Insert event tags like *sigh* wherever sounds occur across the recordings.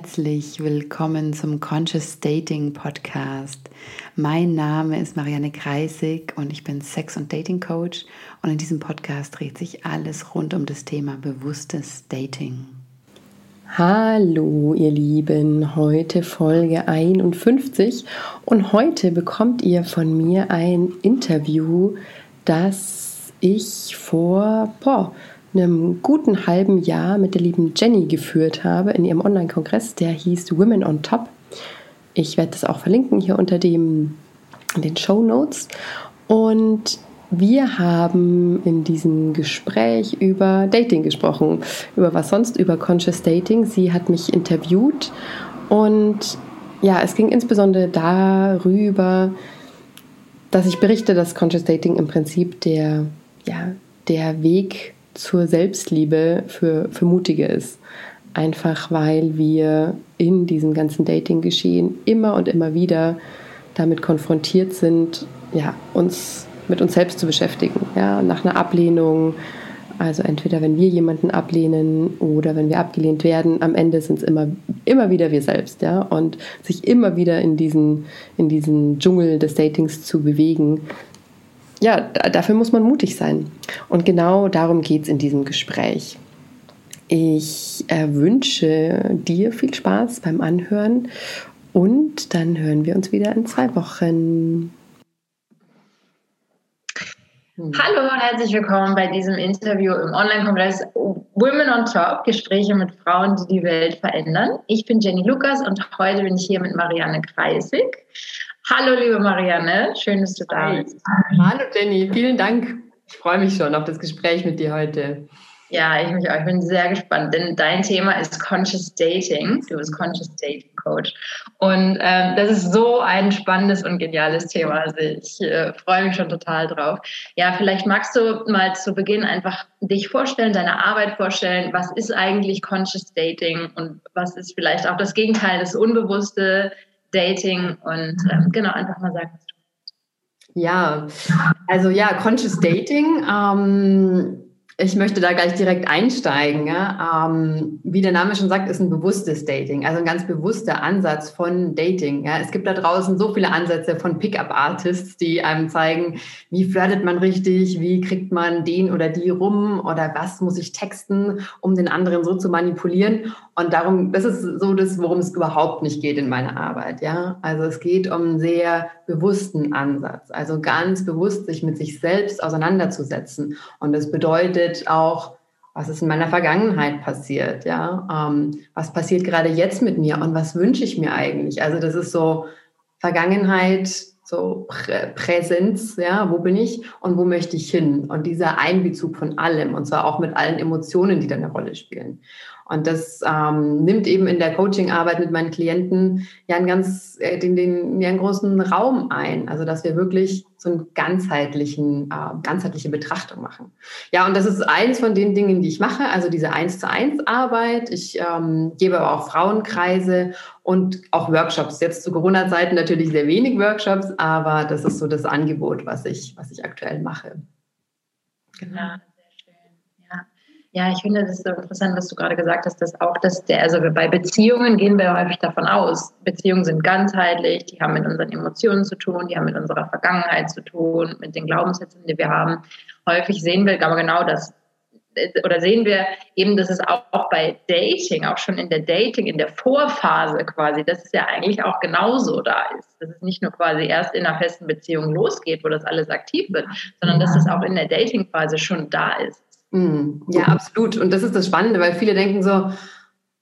herzlich willkommen zum Conscious Dating Podcast. Mein Name ist Marianne Kreisig und ich bin Sex- und Dating Coach und in diesem Podcast dreht sich alles rund um das Thema bewusstes Dating. Hallo ihr Lieben, heute Folge 51 und heute bekommt ihr von mir ein Interview, das ich vor boah, einem guten halben Jahr mit der lieben Jenny geführt habe in ihrem Online-Kongress, der hieß Women on Top. Ich werde das auch verlinken hier unter dem, den Show Notes. Und wir haben in diesem Gespräch über Dating gesprochen, über was sonst, über Conscious Dating. Sie hat mich interviewt und ja, es ging insbesondere darüber, dass ich berichte, dass Conscious Dating im Prinzip der, ja, der Weg zur Selbstliebe für, für Mutige ist. Einfach weil wir in diesem ganzen Dating-Geschehen immer und immer wieder damit konfrontiert sind, ja, uns mit uns selbst zu beschäftigen. Ja, nach einer Ablehnung, also entweder wenn wir jemanden ablehnen oder wenn wir abgelehnt werden, am Ende sind es immer, immer wieder wir selbst, ja. Und sich immer wieder in diesen, in diesen Dschungel des Datings zu bewegen, ja, dafür muss man mutig sein. Und genau darum geht es in diesem Gespräch. Ich äh, wünsche dir viel Spaß beim Anhören und dann hören wir uns wieder in zwei Wochen. Hallo und herzlich willkommen bei diesem Interview im Online-Kongress Women on Top, Gespräche mit Frauen, die die Welt verändern. Ich bin Jenny Lukas und heute bin ich hier mit Marianne Kreisig. Hallo, liebe Marianne, schön, dass du da bist. Hallo, Jenny, vielen Dank. Ich freue mich schon auf das Gespräch mit dir heute. Ja, ich mich auch. Ich bin sehr gespannt, denn dein Thema ist Conscious Dating. Du bist Conscious Dating Coach. Und ähm, das ist so ein spannendes und geniales Thema. Also ich äh, freue mich schon total drauf. Ja, vielleicht magst du mal zu Beginn einfach dich vorstellen, deine Arbeit vorstellen. Was ist eigentlich Conscious Dating und was ist vielleicht auch das Gegenteil, das Unbewusste, Dating und ähm, genau, einfach mal sagen, was du Ja, also ja, Conscious Dating. Ähm, ich möchte da gleich direkt einsteigen. Ja? Ähm, wie der Name schon sagt, ist ein bewusstes Dating, also ein ganz bewusster Ansatz von Dating. Ja? Es gibt da draußen so viele Ansätze von Pickup-Artists, die einem zeigen, wie flirtet man richtig, wie kriegt man den oder die rum oder was muss ich texten, um den anderen so zu manipulieren. Und darum, das ist so das, worum es überhaupt nicht geht in meiner Arbeit. Ja? Also es geht um einen sehr bewussten Ansatz, also ganz bewusst sich mit sich selbst auseinanderzusetzen. Und das bedeutet, auch, was ist in meiner Vergangenheit passiert, ja, ähm, was passiert gerade jetzt mit mir und was wünsche ich mir eigentlich? Also das ist so Vergangenheit, so Prä Präsenz, ja, wo bin ich und wo möchte ich hin? Und dieser Einbezug von allem und zwar auch mit allen Emotionen, die da eine Rolle spielen. Und das ähm, nimmt eben in der Coachingarbeit mit meinen Klienten ja einen ganz, äh, den, den, ja einen großen Raum ein. Also dass wir wirklich so einen ganzheitlichen, äh, ganzheitliche Betrachtung machen. Ja, und das ist eins von den Dingen, die ich mache, also diese eins zu eins Arbeit. Ich ähm, gebe aber auch Frauenkreise und auch Workshops. Jetzt zu Corona-Zeiten natürlich sehr wenig Workshops, aber das ist so das Angebot, was ich, was ich aktuell mache. Genau. Ja, ich finde das so interessant, was du gerade gesagt hast, dass auch das der, also bei Beziehungen gehen wir häufig davon aus, Beziehungen sind ganzheitlich, die haben mit unseren Emotionen zu tun, die haben mit unserer Vergangenheit zu tun, mit den Glaubenssätzen, die wir haben. Häufig sehen wir aber genau das, oder sehen wir eben, dass es auch, auch bei Dating, auch schon in der Dating, in der Vorphase quasi, dass es ja eigentlich auch genauso da ist. Dass es nicht nur quasi erst in einer festen Beziehung losgeht, wo das alles aktiv wird, sondern dass es auch in der Datingphase schon da ist. Mm, ja, absolut. Und das ist das Spannende, weil viele denken so,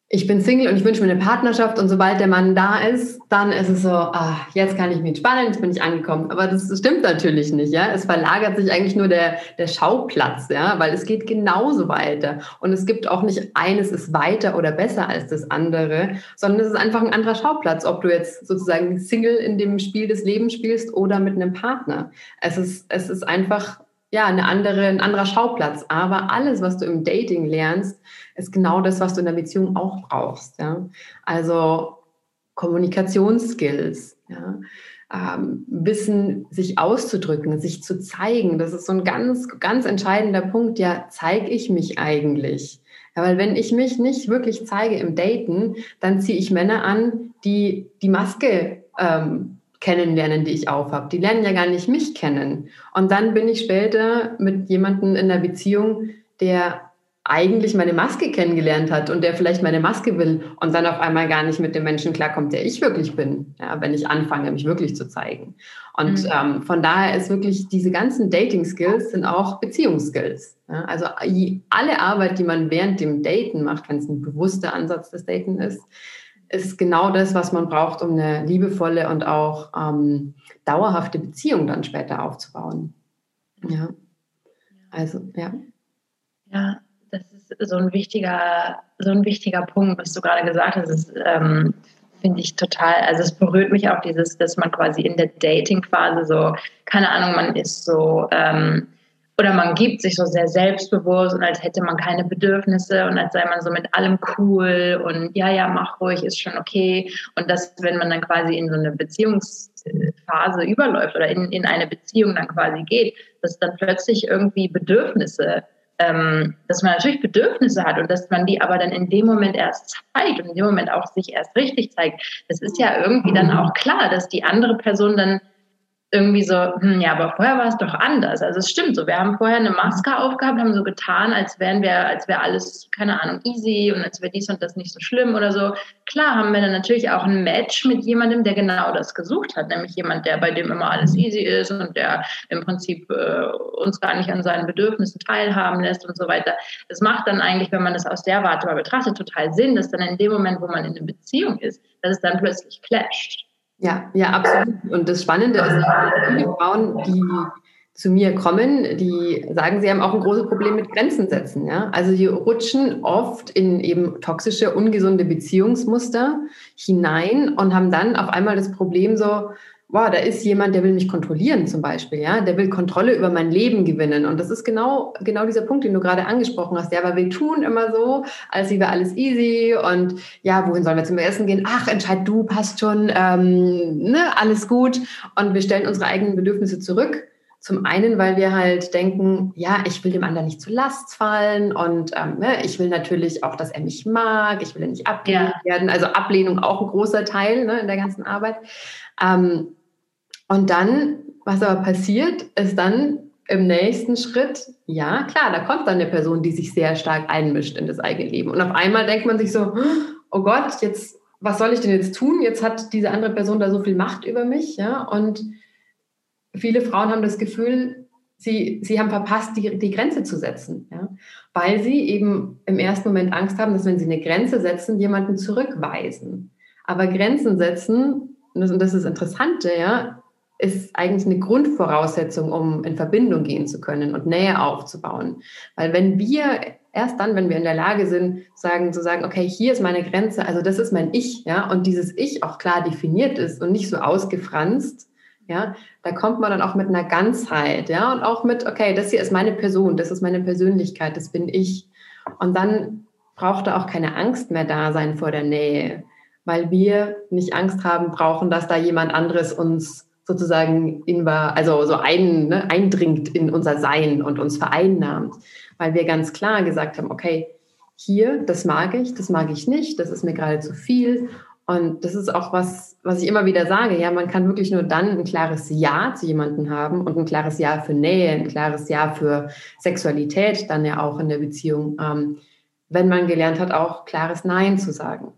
ich bin Single und ich wünsche mir eine Partnerschaft und sobald der Mann da ist, dann ist es so, ah, jetzt kann ich mich entspannen, jetzt bin ich angekommen. Aber das stimmt natürlich nicht, ja. Es verlagert sich eigentlich nur der, der Schauplatz, ja, weil es geht genauso weiter. Und es gibt auch nicht eines ist weiter oder besser als das andere, sondern es ist einfach ein anderer Schauplatz, ob du jetzt sozusagen Single in dem Spiel des Lebens spielst oder mit einem Partner. Es ist, es ist einfach ja, eine andere, ein anderer Schauplatz. Aber alles, was du im Dating lernst, ist genau das, was du in der Beziehung auch brauchst. Ja? Also Kommunikationsskills, ja? ähm, Wissen, sich auszudrücken, sich zu zeigen. Das ist so ein ganz, ganz entscheidender Punkt. Ja, zeige ich mich eigentlich? Ja, weil wenn ich mich nicht wirklich zeige im Daten, dann ziehe ich Männer an, die die Maske ähm, kennenlernen, die ich aufhab. Die lernen ja gar nicht mich kennen. Und dann bin ich später mit jemandem in einer Beziehung, der eigentlich meine Maske kennengelernt hat und der vielleicht meine Maske will und dann auf einmal gar nicht mit dem Menschen klarkommt, der ich wirklich bin, ja, wenn ich anfange, mich wirklich zu zeigen. Und mhm. ähm, von daher ist wirklich diese ganzen Dating-Skills sind auch Beziehungsskills. Ja, also alle Arbeit, die man während dem Daten macht, wenn es ein bewusster Ansatz des Daten ist, ist genau das, was man braucht, um eine liebevolle und auch ähm, dauerhafte Beziehung dann später aufzubauen. Ja. Also, ja. Ja, das ist so ein wichtiger, so ein wichtiger Punkt, was du gerade gesagt hast. Ist, ähm, finde ich total, also es berührt mich auch dieses, dass man quasi in der Dating-Phase so, keine Ahnung, man ist so, ähm, oder man gibt sich so sehr selbstbewusst und als hätte man keine Bedürfnisse und als sei man so mit allem cool und ja, ja, mach ruhig, ist schon okay. Und das, wenn man dann quasi in so eine Beziehungsphase überläuft oder in, in eine Beziehung dann quasi geht, dass dann plötzlich irgendwie Bedürfnisse ähm, dass man natürlich Bedürfnisse hat und dass man die aber dann in dem Moment erst zeigt und in dem Moment auch sich erst richtig zeigt. Das ist ja irgendwie dann auch klar, dass die andere Person dann irgendwie so, hm, ja, aber vorher war es doch anders. Also es stimmt so. Wir haben vorher eine Maske aufgehabt, haben so getan, als wären wir, als wäre alles, keine Ahnung, easy und als wäre dies und das nicht so schlimm oder so. Klar haben wir dann natürlich auch ein Match mit jemandem, der genau das gesucht hat, nämlich jemand, der bei dem immer alles easy ist und der im Prinzip äh, uns gar nicht an seinen Bedürfnissen teilhaben lässt und so weiter. Das macht dann eigentlich, wenn man das aus der Warte mal betrachtet, total Sinn, dass dann in dem Moment, wo man in einer Beziehung ist, dass es dann plötzlich clasht. Ja, ja, absolut. Und das Spannende ist, viele Frauen, die zu mir kommen, die sagen, sie haben auch ein großes Problem mit Grenzen setzen. Ja? Also die rutschen oft in eben toxische, ungesunde Beziehungsmuster hinein und haben dann auf einmal das Problem so, wow, da ist jemand, der will mich kontrollieren zum Beispiel, ja, der will Kontrolle über mein Leben gewinnen. Und das ist genau, genau dieser Punkt, den du gerade angesprochen hast. Ja, aber wir tun immer so, als wäre alles easy und ja, wohin sollen wir zum Essen gehen? Ach, entscheid du, passt schon, ähm, ne, alles gut. Und wir stellen unsere eigenen Bedürfnisse zurück. Zum einen, weil wir halt denken, ja, ich will dem anderen nicht zu Last fallen und ähm, ne, ich will natürlich auch, dass er mich mag, ich will nicht abgelehnt ja. werden. Also Ablehnung auch ein großer Teil ne, in der ganzen Arbeit. Ähm, und dann, was aber passiert, ist dann im nächsten Schritt, ja, klar, da kommt dann eine Person, die sich sehr stark einmischt in das eigene Leben. Und auf einmal denkt man sich so, oh Gott, jetzt, was soll ich denn jetzt tun? Jetzt hat diese andere Person da so viel Macht über mich, ja. Und viele Frauen haben das Gefühl, sie, sie haben verpasst, die, die Grenze zu setzen, ja. Weil sie eben im ersten Moment Angst haben, dass wenn sie eine Grenze setzen, jemanden zurückweisen. Aber Grenzen setzen, und das, und das ist das Interessante, ja, ist eigentlich eine Grundvoraussetzung, um in Verbindung gehen zu können und Nähe aufzubauen. Weil wenn wir erst dann, wenn wir in der Lage sind, sagen, zu sagen, okay, hier ist meine Grenze, also das ist mein Ich, ja, und dieses Ich auch klar definiert ist und nicht so ausgefranst, ja, da kommt man dann auch mit einer Ganzheit, ja, und auch mit, okay, das hier ist meine Person, das ist meine Persönlichkeit, das bin ich. Und dann braucht da auch keine Angst mehr da sein vor der Nähe, weil wir nicht Angst haben brauchen, dass da jemand anderes uns sozusagen in, also so ein, ne, eindringt in unser Sein und uns vereinnahmt, weil wir ganz klar gesagt haben, okay, hier, das mag ich, das mag ich nicht, das ist mir gerade zu viel. Und das ist auch was, was ich immer wieder sage. Ja, man kann wirklich nur dann ein klares Ja zu jemandem haben und ein klares Ja für Nähe, ein klares Ja für Sexualität dann ja auch in der Beziehung, ähm, wenn man gelernt hat, auch klares Nein zu sagen.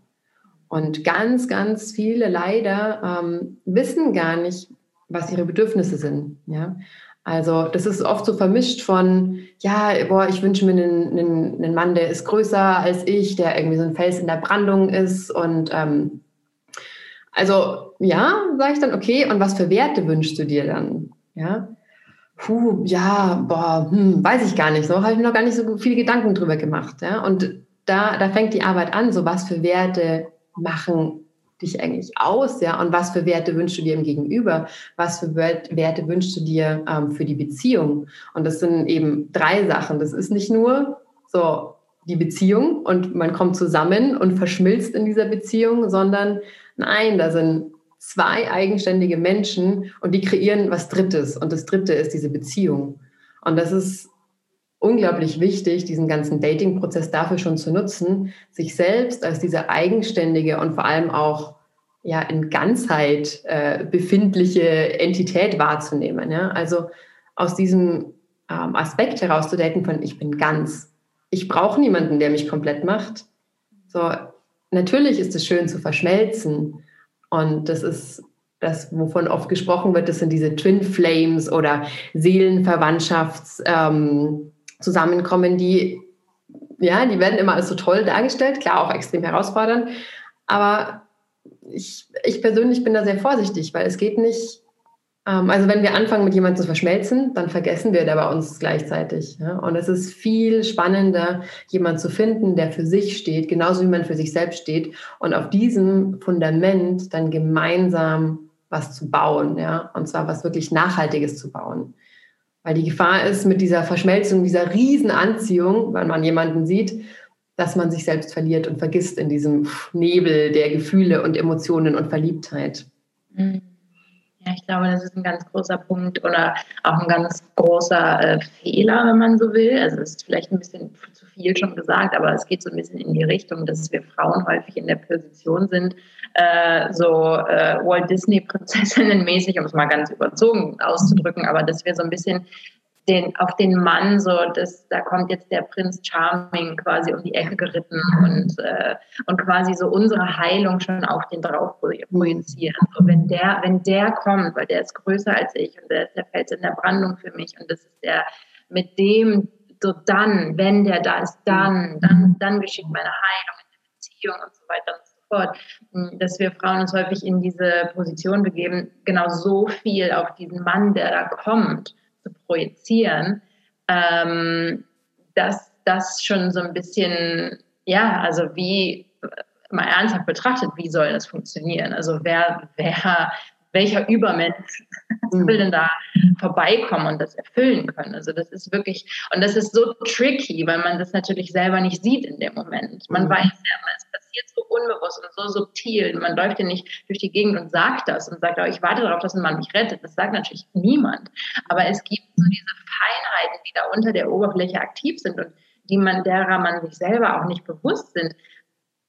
Und ganz, ganz viele leider ähm, wissen gar nicht, was ihre Bedürfnisse sind. Ja? Also das ist oft so vermischt von, ja, boah, ich wünsche mir einen, einen, einen Mann, der ist größer als ich, der irgendwie so ein Fels in der Brandung ist. Und ähm, also ja, sage ich dann, okay, und was für Werte wünschst du dir dann? Ja, puh, ja, boah, hm, weiß ich gar nicht. So habe ich mir noch gar nicht so viele Gedanken drüber gemacht. Ja? Und da, da fängt die Arbeit an, so was für Werte machen dich eigentlich aus? Ja? Und was für Werte wünschst du dir im Gegenüber? Was für Werte wünschst du dir ähm, für die Beziehung? Und das sind eben drei Sachen. Das ist nicht nur so die Beziehung und man kommt zusammen und verschmilzt in dieser Beziehung, sondern nein, da sind zwei eigenständige Menschen und die kreieren was Drittes. Und das Dritte ist diese Beziehung. Und das ist unglaublich wichtig, diesen ganzen Dating-Prozess dafür schon zu nutzen, sich selbst als diese eigenständige und vor allem auch ja in Ganzheit äh, befindliche Entität wahrzunehmen. Ja? Also aus diesem ähm, Aspekt herauszudaten von ich bin ganz. Ich brauche niemanden, der mich komplett macht. So, natürlich ist es schön zu verschmelzen. Und das ist das, wovon oft gesprochen wird, das sind diese Twin Flames oder Seelenverwandtschaftszusammenkommen, ähm, die, ja, die werden immer als so toll dargestellt, klar auch extrem herausfordernd. Aber ich, ich persönlich bin da sehr vorsichtig, weil es geht nicht ähm, also wenn wir anfangen, mit jemandem zu verschmelzen, dann vergessen wir da bei uns gleichzeitig. Ja? Und es ist viel spannender, jemanden zu finden, der für sich steht, genauso wie man für sich selbst steht. Und auf diesem Fundament dann gemeinsam was zu bauen. Ja? Und zwar was wirklich Nachhaltiges zu bauen. Weil die Gefahr ist mit dieser Verschmelzung, dieser Riesenanziehung, wenn man jemanden sieht, dass man sich selbst verliert und vergisst in diesem Nebel der Gefühle und Emotionen und Verliebtheit. Mhm. Ich glaube, das ist ein ganz großer Punkt oder auch ein ganz großer äh, Fehler, wenn man so will. Also es ist vielleicht ein bisschen zu viel schon gesagt, aber es geht so ein bisschen in die Richtung, dass wir Frauen häufig in der Position sind, äh, so äh, Walt Disney Prinzessinnen mäßig, um es mal ganz überzogen auszudrücken, aber dass wir so ein bisschen den, auf den Mann, so dass da kommt jetzt der Prinz Charming quasi um die Ecke geritten und, äh, und quasi so unsere Heilung schon auf den drauf projizieren. So, wenn der, wenn der kommt, weil der ist größer als ich und der ist der Fels in der Brandung für mich und das ist der, mit dem, so dann, wenn der da ist, dann, dann, dann geschieht meine Heilung in der Beziehung und so weiter und so fort. Dass wir Frauen uns häufig in diese Position begeben, genau so viel auf diesen Mann, der da kommt, zu projizieren, ähm, dass das schon so ein bisschen, ja, also wie mal ernsthaft betrachtet, wie soll das funktionieren? Also wer, wer, welcher Übermensch mhm. will denn da vorbeikommen und das erfüllen können? Also das ist wirklich, und das ist so tricky, weil man das natürlich selber nicht sieht in dem Moment. Man mhm. weiß ja, es passiert so unbewusst und so subtil. Man läuft ja nicht durch die Gegend und sagt das und sagt, oh, ich warte darauf, dass ein Mann mich rettet. Das sagt natürlich niemand. Aber es gibt so diese Feinheiten, die da unter der Oberfläche aktiv sind und die man, derer man sich selber auch nicht bewusst sind,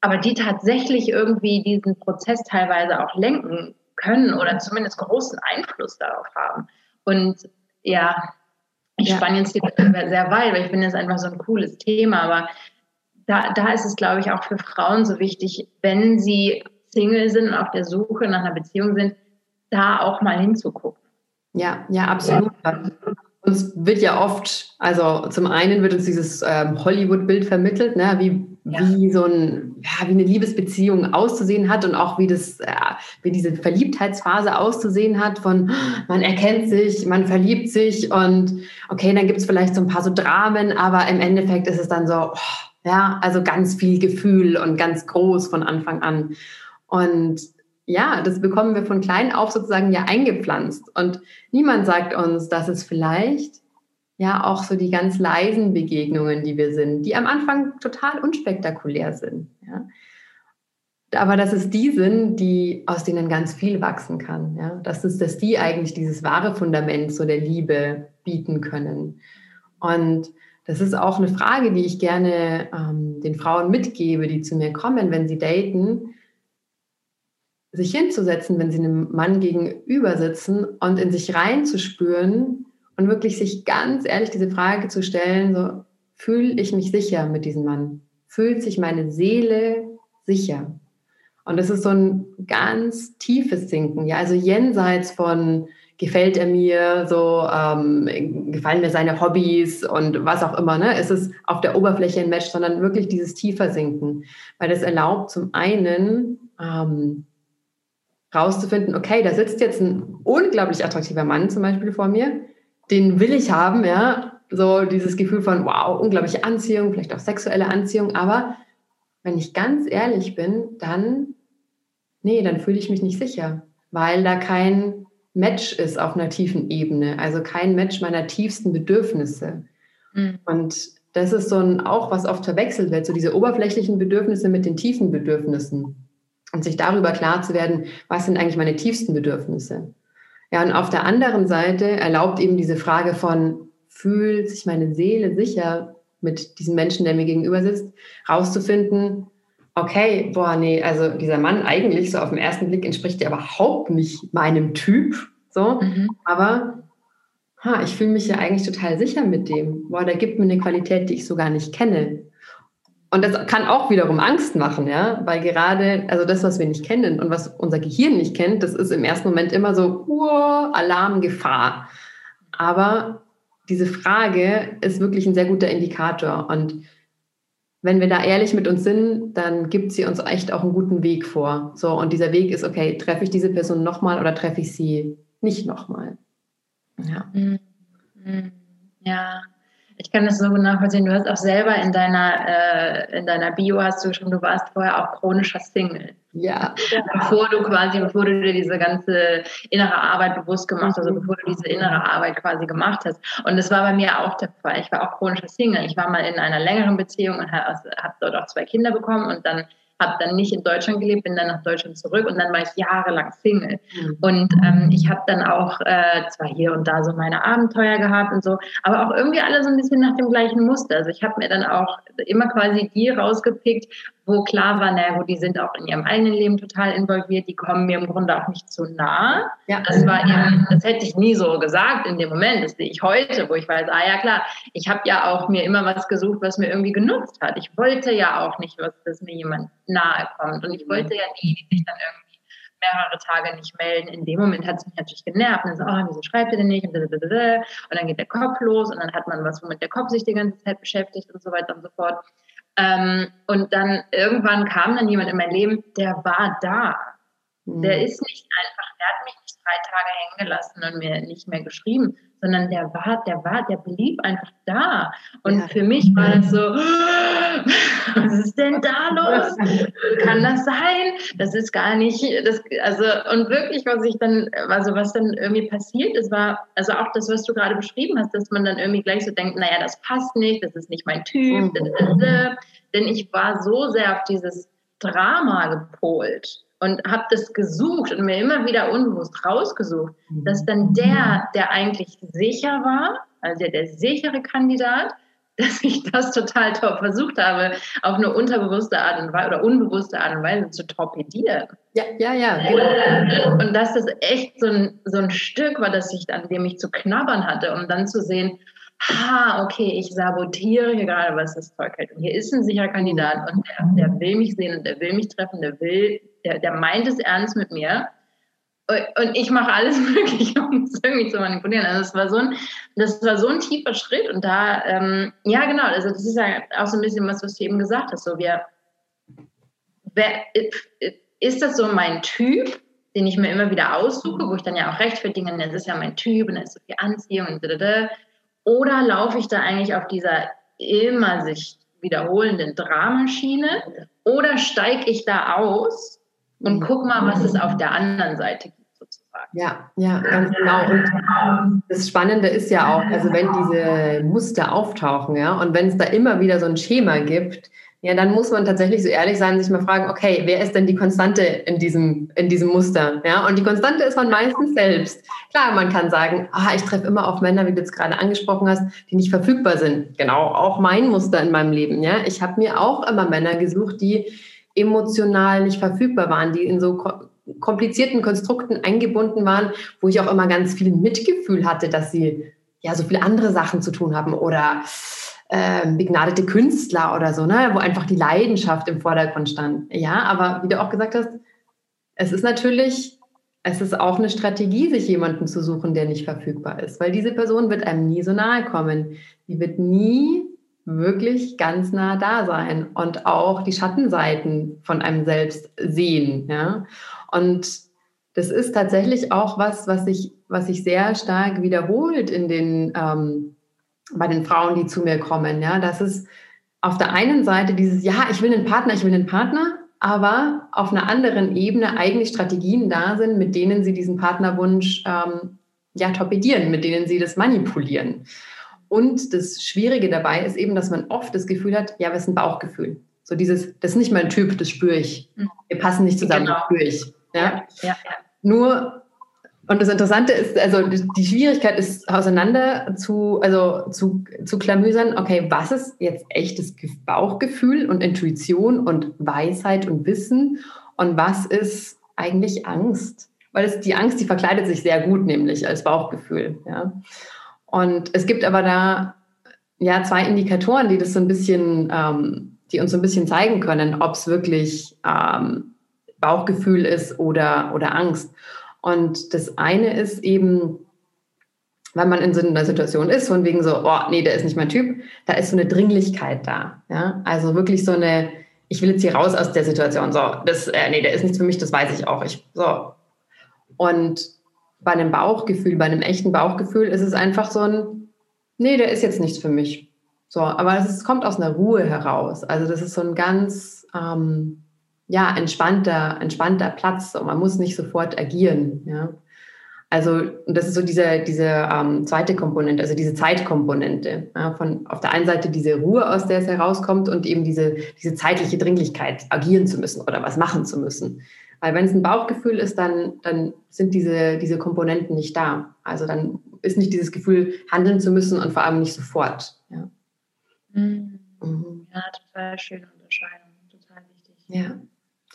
aber die tatsächlich irgendwie diesen Prozess teilweise auch lenken können oder zumindest großen Einfluss darauf haben. Und ja, ich ja. spanne jetzt die sehr weit, weil ich finde es einfach so ein cooles Thema, aber da, da ist es, glaube ich, auch für Frauen so wichtig, wenn sie Single sind und auf der Suche nach einer Beziehung sind, da auch mal hinzugucken. Ja, ja, absolut. Ja. Uns wird ja oft, also zum einen wird uns dieses ähm, Hollywood-Bild vermittelt, ne, wie ja. wie so ein, ja, wie eine Liebesbeziehung auszusehen hat und auch wie das, äh, wie diese Verliebtheitsphase auszusehen hat von man erkennt sich, man verliebt sich und okay, dann gibt es vielleicht so ein paar so Dramen, aber im Endeffekt ist es dann so, oh, ja, also ganz viel Gefühl und ganz groß von Anfang an. Und ja, das bekommen wir von klein auf sozusagen ja eingepflanzt. Und niemand sagt uns, dass es vielleicht ja auch so die ganz leisen Begegnungen, die wir sind, die am Anfang total unspektakulär sind. Ja. Aber dass es die sind, die, aus denen ganz viel wachsen kann. Ja. Das ist, dass die eigentlich dieses wahre Fundament so der Liebe bieten können. Und das ist auch eine Frage, die ich gerne ähm, den Frauen mitgebe, die zu mir kommen, wenn sie daten, sich hinzusetzen, wenn sie einem Mann gegenüber sitzen und in sich reinzuspüren, und wirklich sich ganz ehrlich diese Frage zu stellen, so fühle ich mich sicher mit diesem Mann? Fühlt sich meine Seele sicher? Und das ist so ein ganz tiefes Sinken, ja, also jenseits von gefällt er mir, so ähm, gefallen mir seine Hobbys und was auch immer, ne? Es ist auf der Oberfläche ein Match, sondern wirklich dieses tiefer Sinken, weil das erlaubt zum einen ähm, rauszufinden, okay, da sitzt jetzt ein unglaublich attraktiver Mann zum Beispiel vor mir, den will ich haben, ja. So dieses Gefühl von, wow, unglaubliche Anziehung, vielleicht auch sexuelle Anziehung. Aber wenn ich ganz ehrlich bin, dann, nee, dann fühle ich mich nicht sicher, weil da kein Match ist auf einer tiefen Ebene, also kein Match meiner tiefsten Bedürfnisse. Mhm. Und das ist so ein, auch was oft verwechselt wird, so diese oberflächlichen Bedürfnisse mit den tiefen Bedürfnissen. und sich darüber klar zu werden, was sind eigentlich meine tiefsten Bedürfnisse. Ja, und auf der anderen Seite erlaubt eben diese Frage von, fühlt sich meine Seele sicher mit diesem Menschen, der mir gegenüber sitzt, rauszufinden, okay, boah, nee, also dieser Mann eigentlich so auf den ersten Blick entspricht ja überhaupt nicht meinem Typ, so, mhm. aber ha, ich fühle mich ja eigentlich total sicher mit dem. Boah, der gibt mir eine Qualität, die ich so gar nicht kenne. Und das kann auch wiederum Angst machen, ja, weil gerade, also das, was wir nicht kennen und was unser Gehirn nicht kennt, das ist im ersten Moment immer so, uh, Alarm, Gefahr. Aber diese Frage ist wirklich ein sehr guter Indikator. Und wenn wir da ehrlich mit uns sind, dann gibt sie uns echt auch einen guten Weg vor. So, und dieser Weg ist, okay, treffe ich diese Person nochmal oder treffe ich sie nicht nochmal? Ja. Mhm. Mhm. Ja, ich kann das so genau nachvollziehen. Du hast auch selber in deiner, äh, in deiner Bio hast du geschrieben, du warst vorher auch chronischer Single. Ja. Bevor du quasi, bevor du dir diese ganze innere Arbeit bewusst gemacht hast, also bevor du diese innere Arbeit quasi gemacht hast. Und das war bei mir auch der Fall. Ich war auch chronischer Single. Ich war mal in einer längeren Beziehung und habe hab dort auch zwei Kinder bekommen und dann habe dann nicht in Deutschland gelebt, bin dann nach Deutschland zurück und dann war ich jahrelang Single. Mhm. Und ähm, ich habe dann auch äh, zwar hier und da so meine Abenteuer gehabt und so, aber auch irgendwie alle so ein bisschen nach dem gleichen Muster. Also ich habe mir dann auch immer quasi die rausgepickt, wo klar war, naja, wo die sind auch in ihrem eigenen Leben total involviert, die kommen mir im Grunde auch nicht zu nah. Ja. Das war eben, das hätte ich nie so gesagt in dem Moment, das sehe ich heute, wo ich weiß, ah ja klar, ich habe ja auch mir immer was gesucht, was mir irgendwie genutzt hat. Ich wollte ja auch nicht, was, dass mir jemand nahe kommt und ich wollte ja nie, die sich dann irgendwie mehrere Tage nicht melden. In dem Moment hat es mich natürlich genervt. Und dann so, oh, wieso schreibt ihr denn nicht? Und, dann geht der Kopf los und dann hat man was, womit der Kopf sich die ganze Zeit beschäftigt und so weiter und so fort. Ähm, und dann irgendwann kam dann jemand in mein Leben, der war da. Mhm. Der ist nicht einfach, der hat mich nicht drei Tage hängen gelassen und mir nicht mehr geschrieben, sondern der war, der war, der blieb einfach da. Und ja. für mich war das so, *gasps* was ist denn da los? Kann das sein? Das ist gar nicht, das, also, und wirklich, was ich dann, also was dann irgendwie passiert ist, war, also auch das, was du gerade beschrieben hast, dass man dann irgendwie gleich so denkt, naja, das passt nicht, das ist nicht mein Typ, mhm. denn ich war so sehr auf dieses Drama gepolt und habe das gesucht und mir immer wieder unbewusst rausgesucht, mhm. dass dann der, der eigentlich sicher war, also der, der sichere Kandidat, *laughs* dass ich das total top versucht habe, auf eine unterbewusste Art und Weise oder unbewusste Art und Weise zu torpedieren. Ja, ja, ja. *laughs* Und dass das echt so ein, so ein Stück war, dass ich, an dem ich zu knabbern hatte, um dann zu sehen, ha, okay, ich sabotiere hier gerade, was das Zeug hält. Und hier ist ein sicherer Kandidat und der, der will mich sehen und der will mich treffen, der will, der, der meint es ernst mit mir. Und ich mache alles *laughs* Mögliche, um es irgendwie zu manipulieren. Also das war so ein, das war so ein tiefer Schritt. Und da, ähm, ja genau, also das ist ja auch so ein bisschen was, was du eben gesagt hast. So, wir, wer, ist das so mein Typ, den ich mir immer wieder aussuche, wo ich dann ja auch rechtfertige, das ist ja mein Typ und da ist so viel Anziehung und da, da, da. Oder laufe ich da eigentlich auf dieser immer sich wiederholenden Dramaschiene? Oder steige ich da aus und mhm. guck mal, was es auf der anderen Seite gibt? Sozusagen. Ja, ja, ganz genau. Und das Spannende ist ja auch, also wenn diese Muster auftauchen, ja, und wenn es da immer wieder so ein Schema gibt, ja, dann muss man tatsächlich so ehrlich sein, sich mal fragen, okay, wer ist denn die Konstante in diesem, in diesem Muster? Ja, und die Konstante ist man meistens selbst. Klar, man kann sagen, ah, ich treffe immer auf Männer, wie du es gerade angesprochen hast, die nicht verfügbar sind. Genau, auch mein Muster in meinem Leben. Ja, ich habe mir auch immer Männer gesucht, die emotional nicht verfügbar waren, die in so komplizierten Konstrukten eingebunden waren, wo ich auch immer ganz viel Mitgefühl hatte, dass sie ja so viele andere Sachen zu tun haben oder äh, begnadete Künstler oder so, ne, wo einfach die Leidenschaft im Vordergrund stand. Ja, aber wie du auch gesagt hast, es ist natürlich, es ist auch eine Strategie, sich jemanden zu suchen, der nicht verfügbar ist, weil diese Person wird einem nie so nahe kommen. Die wird nie wirklich ganz nah da sein und auch die Schattenseiten von einem selbst sehen. Ja? Und das ist tatsächlich auch was, was sich, was sich sehr stark wiederholt in den ähm, bei den Frauen, die zu mir kommen. Ja, das ist auf der einen Seite dieses, ja, ich will einen Partner, ich will einen Partner, aber auf einer anderen Ebene eigentlich Strategien da sind, mit denen sie diesen Partnerwunsch ähm, ja torpedieren, mit denen sie das manipulieren. Und das Schwierige dabei ist eben, dass man oft das Gefühl hat, ja, was ist ein Bauchgefühl? So dieses, das ist nicht mein Typ, das spüre ich. Mhm. Wir passen nicht zusammen, genau. das spüre ich. Ja, ja, ja. Nur, und das Interessante ist, also die Schwierigkeit ist auseinander zu, also zu, zu klamüsern, okay, was ist jetzt echtes Bauchgefühl und Intuition und Weisheit und Wissen und was ist eigentlich Angst? Weil es, die Angst, die verkleidet sich sehr gut nämlich als Bauchgefühl. Ja? Und es gibt aber da ja zwei Indikatoren, die das so ein bisschen, ähm, die uns so ein bisschen zeigen können, ob es wirklich ähm, Bauchgefühl ist oder, oder Angst. Und das eine ist eben, wenn man in so einer Situation ist, von wegen so, oh, nee, der ist nicht mein Typ, da ist so eine Dringlichkeit da. Ja? Also wirklich so eine, ich will jetzt hier raus aus der Situation. So, das, äh, nee, der ist nichts für mich, das weiß ich auch. Ich, so. Und bei einem Bauchgefühl, bei einem echten Bauchgefühl ist es einfach so ein, nee, der ist jetzt nichts für mich. So, aber es, kommt aus einer Ruhe heraus. Also das ist so ein ganz ähm, ja, entspannter, entspannter Platz und man muss nicht sofort agieren. Ja. Also das ist so diese, diese ähm, zweite Komponente, also diese Zeitkomponente. Ja, von auf der einen Seite diese Ruhe, aus der es herauskommt und eben diese, diese zeitliche Dringlichkeit, agieren zu müssen oder was machen zu müssen. Weil wenn es ein Bauchgefühl ist, dann, dann sind diese, diese Komponenten nicht da. Also dann ist nicht dieses Gefühl, handeln zu müssen und vor allem nicht sofort. Ja, mhm. Mhm. ja total schöne Unterscheidung, total wichtig. Ja.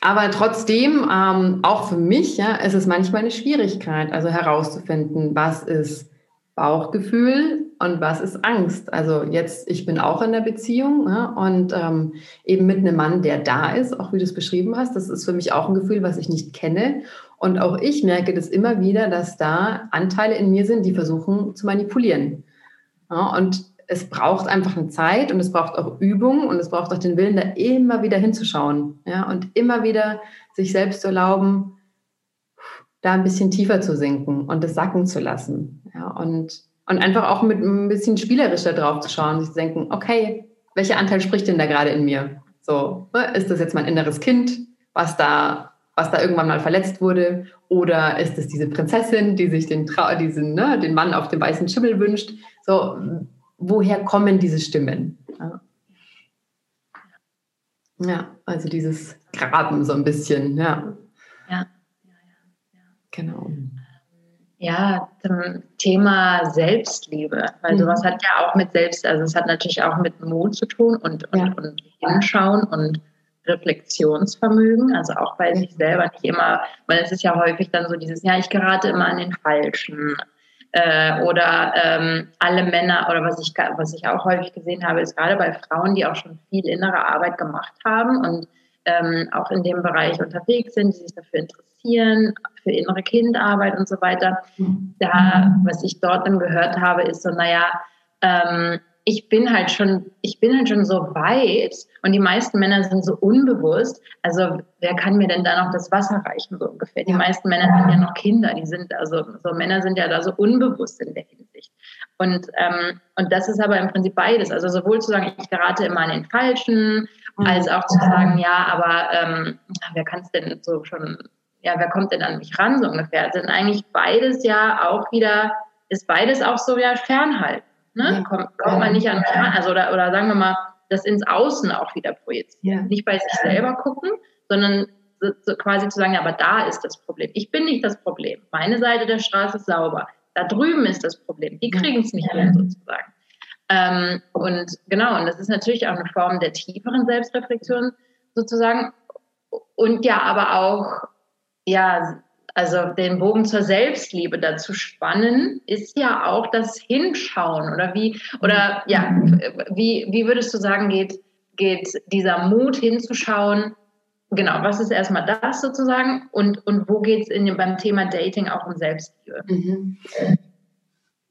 Aber trotzdem, ähm, auch für mich, ja, ist es manchmal eine Schwierigkeit, also herauszufinden, was ist Bauchgefühl und was ist Angst. Also jetzt, ich bin auch in der Beziehung ja, und ähm, eben mit einem Mann, der da ist, auch wie du es beschrieben hast, das ist für mich auch ein Gefühl, was ich nicht kenne. Und auch ich merke das immer wieder, dass da Anteile in mir sind, die versuchen zu manipulieren. Ja, und es braucht einfach eine Zeit und es braucht auch Übung und es braucht auch den Willen, da immer wieder hinzuschauen ja, und immer wieder sich selbst zu erlauben, da ein bisschen tiefer zu sinken und das sacken zu lassen. Ja, und, und einfach auch mit ein bisschen spielerischer drauf zu schauen, sich zu denken, okay, welcher Anteil spricht denn da gerade in mir? So, ne, ist das jetzt mein inneres Kind, was da, was da irgendwann mal verletzt wurde? Oder ist es diese Prinzessin, die sich den, Trau diesen, ne, den Mann auf dem weißen Schimmel wünscht? So, woher kommen diese Stimmen? Ja. ja, also dieses Graben so ein bisschen, ja. Ja, ja, ja. Genau. Ja, zum Thema Selbstliebe, weil mhm. sowas hat ja auch mit Selbst, also es hat natürlich auch mit Mut zu tun und, und, ja. und Hinschauen und Reflexionsvermögen, also auch bei sich selber nicht immer, weil es ist ja häufig dann so dieses, ja, ich gerate immer an den Falschen, äh, oder ähm, alle Männer oder was ich, was ich auch häufig gesehen habe, ist gerade bei Frauen, die auch schon viel innere Arbeit gemacht haben und ähm, auch in dem Bereich unterwegs sind, die sich dafür interessieren, für innere Kindarbeit und so weiter. Da, was ich dort dann gehört habe, ist so, naja, ähm, ich bin halt schon, ich bin halt schon so weit und die meisten Männer sind so unbewusst. Also wer kann mir denn da noch das Wasser reichen so ungefähr? Die meisten Männer sind ja noch Kinder, die sind also so Männer sind ja da so unbewusst in der Hinsicht. Und ähm, und das ist aber im Prinzip beides. Also sowohl zu sagen, ich gerate immer an den Falschen, mhm. als auch zu sagen, ja, aber ähm, wer kann es denn so schon? Ja, wer kommt denn an mich ran so ungefähr? Sind eigentlich beides ja auch wieder ist beides auch so ja fernhalten. Ne? Kommt, kommt man nicht an ran. Also, oder, oder sagen wir mal, das ins Außen auch wieder projizieren. Ja. Nicht bei sich selber gucken, sondern so, so quasi zu sagen, ja, aber da ist das Problem. Ich bin nicht das Problem. Meine Seite der Straße ist sauber. Da drüben ist das Problem. Die kriegen es nicht mehr sozusagen. Ähm, und genau, und das ist natürlich auch eine Form der tieferen Selbstreflexion sozusagen. Und ja, aber auch ja, also den Bogen zur Selbstliebe dazu spannen, ist ja auch das Hinschauen oder wie oder ja, wie, wie würdest du sagen, geht, geht dieser Mut hinzuschauen? Genau, was ist erstmal das sozusagen und, und wo geht es beim Thema Dating auch um Selbstliebe? Mhm.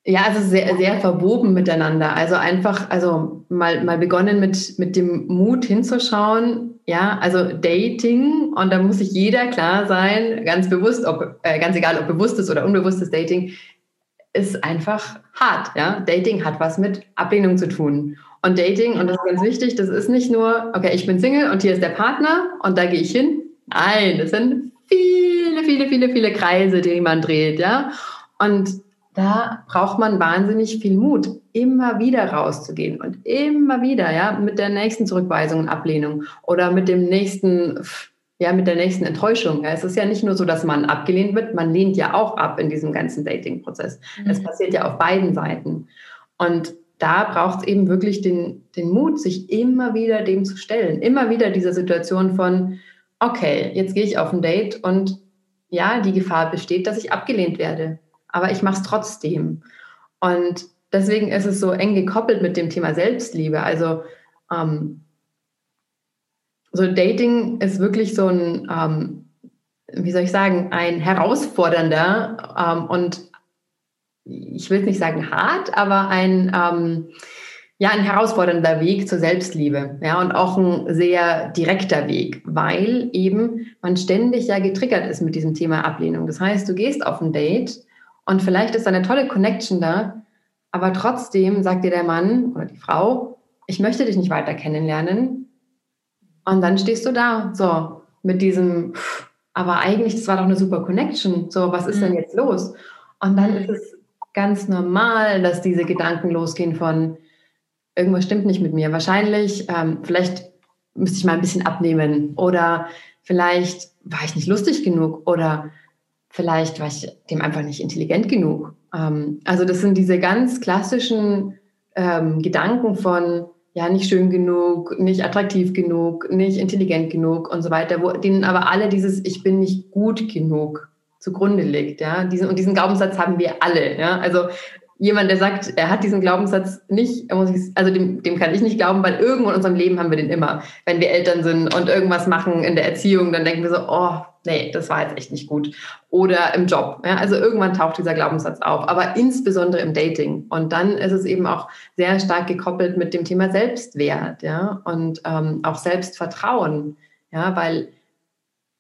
Ja, also sehr, sehr verwoben miteinander. Also einfach, also mal, mal begonnen mit, mit dem Mut hinzuschauen. Ja, also Dating und da muss sich jeder klar sein, ganz bewusst, ob, äh, ganz egal, ob bewusstes oder unbewusstes Dating, ist einfach hart. Ja, Dating hat was mit Ablehnung zu tun. Und Dating, und das ist ganz wichtig, das ist nicht nur, okay, ich bin Single und hier ist der Partner und da gehe ich hin. Nein, das sind viele, viele, viele, viele Kreise, die man dreht, ja. Und da braucht man wahnsinnig viel Mut, immer wieder rauszugehen und immer wieder, ja, mit der nächsten Zurückweisung und Ablehnung oder mit dem nächsten, ja, mit der nächsten Enttäuschung. Ja. Es ist ja nicht nur so, dass man abgelehnt wird, man lehnt ja auch ab in diesem ganzen Dating-Prozess. Mhm. Es passiert ja auf beiden Seiten. Und da braucht es eben wirklich den, den Mut, sich immer wieder dem zu stellen. Immer wieder diese Situation von, okay, jetzt gehe ich auf ein Date und ja, die Gefahr besteht, dass ich abgelehnt werde aber ich mache es trotzdem. Und deswegen ist es so eng gekoppelt mit dem Thema Selbstliebe. Also ähm, so Dating ist wirklich so ein, ähm, wie soll ich sagen, ein herausfordernder ähm, und ich will nicht sagen hart, aber ein ähm, ja, ein herausfordernder Weg zur Selbstliebe, ja, und auch ein sehr direkter Weg, weil eben man ständig ja getriggert ist mit diesem Thema Ablehnung. Das heißt, du gehst auf ein Date und vielleicht ist eine tolle Connection da, aber trotzdem sagt dir der Mann oder die Frau, ich möchte dich nicht weiter kennenlernen. Und dann stehst du da, so, mit diesem, aber eigentlich, das war doch eine super Connection. So, was ist mhm. denn jetzt los? Und dann ist es ganz normal, dass diese Gedanken losgehen von, irgendwas stimmt nicht mit mir. Wahrscheinlich, ähm, vielleicht müsste ich mal ein bisschen abnehmen oder vielleicht war ich nicht lustig genug oder Vielleicht war ich dem einfach nicht intelligent genug. Ähm, also das sind diese ganz klassischen ähm, Gedanken von, ja, nicht schön genug, nicht attraktiv genug, nicht intelligent genug und so weiter, wo denen aber alle dieses Ich bin nicht gut genug zugrunde liegt. Ja? Diesen, und diesen Glaubenssatz haben wir alle. Ja? Also jemand, der sagt, er hat diesen Glaubenssatz nicht, also dem, dem kann ich nicht glauben, weil irgendwo in unserem Leben haben wir den immer. Wenn wir Eltern sind und irgendwas machen in der Erziehung, dann denken wir so, oh, nee, das war jetzt echt nicht gut. Oder im Job. Ja, also irgendwann taucht dieser Glaubenssatz auf, aber insbesondere im Dating. Und dann ist es eben auch sehr stark gekoppelt mit dem Thema Selbstwert ja, und ähm, auch Selbstvertrauen. Ja, weil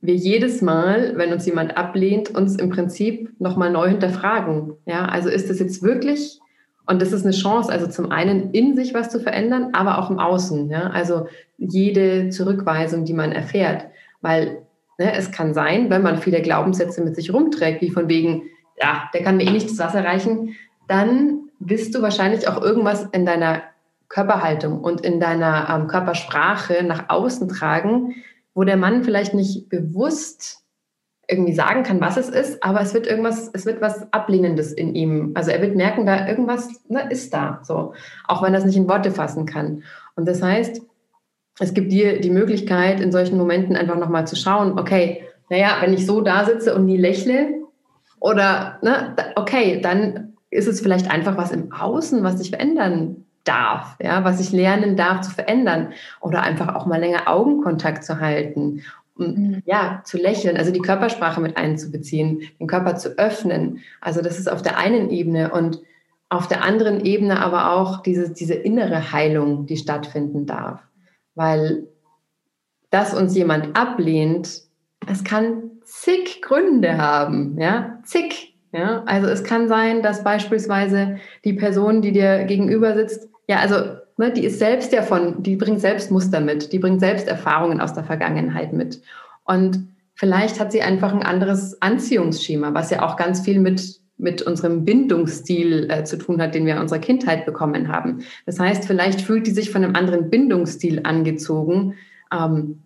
wir jedes Mal, wenn uns jemand ablehnt, uns im Prinzip nochmal neu hinterfragen. Ja, also ist das jetzt wirklich, und das ist eine Chance, also zum einen in sich was zu verändern, aber auch im Außen. Ja, also jede Zurückweisung, die man erfährt, weil ne, es kann sein, wenn man viele Glaubenssätze mit sich rumträgt, wie von wegen, ja, der kann mir eh nicht das Wasser reichen, dann wirst du wahrscheinlich auch irgendwas in deiner Körperhaltung und in deiner ähm, Körpersprache nach außen tragen, wo der Mann vielleicht nicht bewusst irgendwie sagen kann, was es ist, aber es wird irgendwas, es wird was Ablehnendes in ihm. Also er wird merken, da irgendwas ne, ist da, so, auch wenn er es nicht in Worte fassen kann. Und das heißt, es gibt dir die Möglichkeit, in solchen Momenten einfach nochmal zu schauen, okay, naja, wenn ich so da sitze und nie lächle, oder, ne, okay, dann ist es vielleicht einfach was im Außen, was sich verändern darf, ja, was ich lernen darf zu verändern oder einfach auch mal länger Augenkontakt zu halten, mhm. ja, zu lächeln, also die Körpersprache mit einzubeziehen, den Körper zu öffnen. Also das ist auf der einen Ebene und auf der anderen Ebene aber auch diese, diese innere Heilung, die stattfinden darf. Weil dass uns jemand ablehnt, es kann zig Gründe haben, ja, zig. Ja, also es kann sein, dass beispielsweise die Person, die dir gegenüber sitzt, ja, also ne, die ist selbst ja von, die bringt selbst Muster mit, die bringt selbst Erfahrungen aus der Vergangenheit mit. Und vielleicht hat sie einfach ein anderes Anziehungsschema, was ja auch ganz viel mit, mit unserem Bindungsstil äh, zu tun hat, den wir in unserer Kindheit bekommen haben. Das heißt, vielleicht fühlt die sich von einem anderen Bindungsstil angezogen, ähm,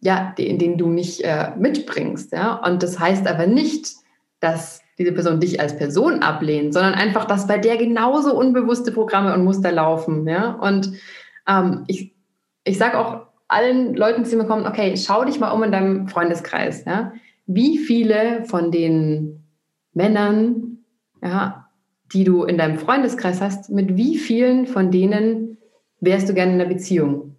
ja, den, den du nicht äh, mitbringst. Ja? Und das heißt aber nicht, dass diese Person dich als Person ablehnt, sondern einfach, dass bei der genauso unbewusste Programme und Muster laufen. Ja? Und ähm, ich, ich sage auch allen Leuten, die mir kommen, okay, schau dich mal um in deinem Freundeskreis. Ja? Wie viele von den Männern, ja, die du in deinem Freundeskreis hast, mit wie vielen von denen wärst du gerne in einer Beziehung?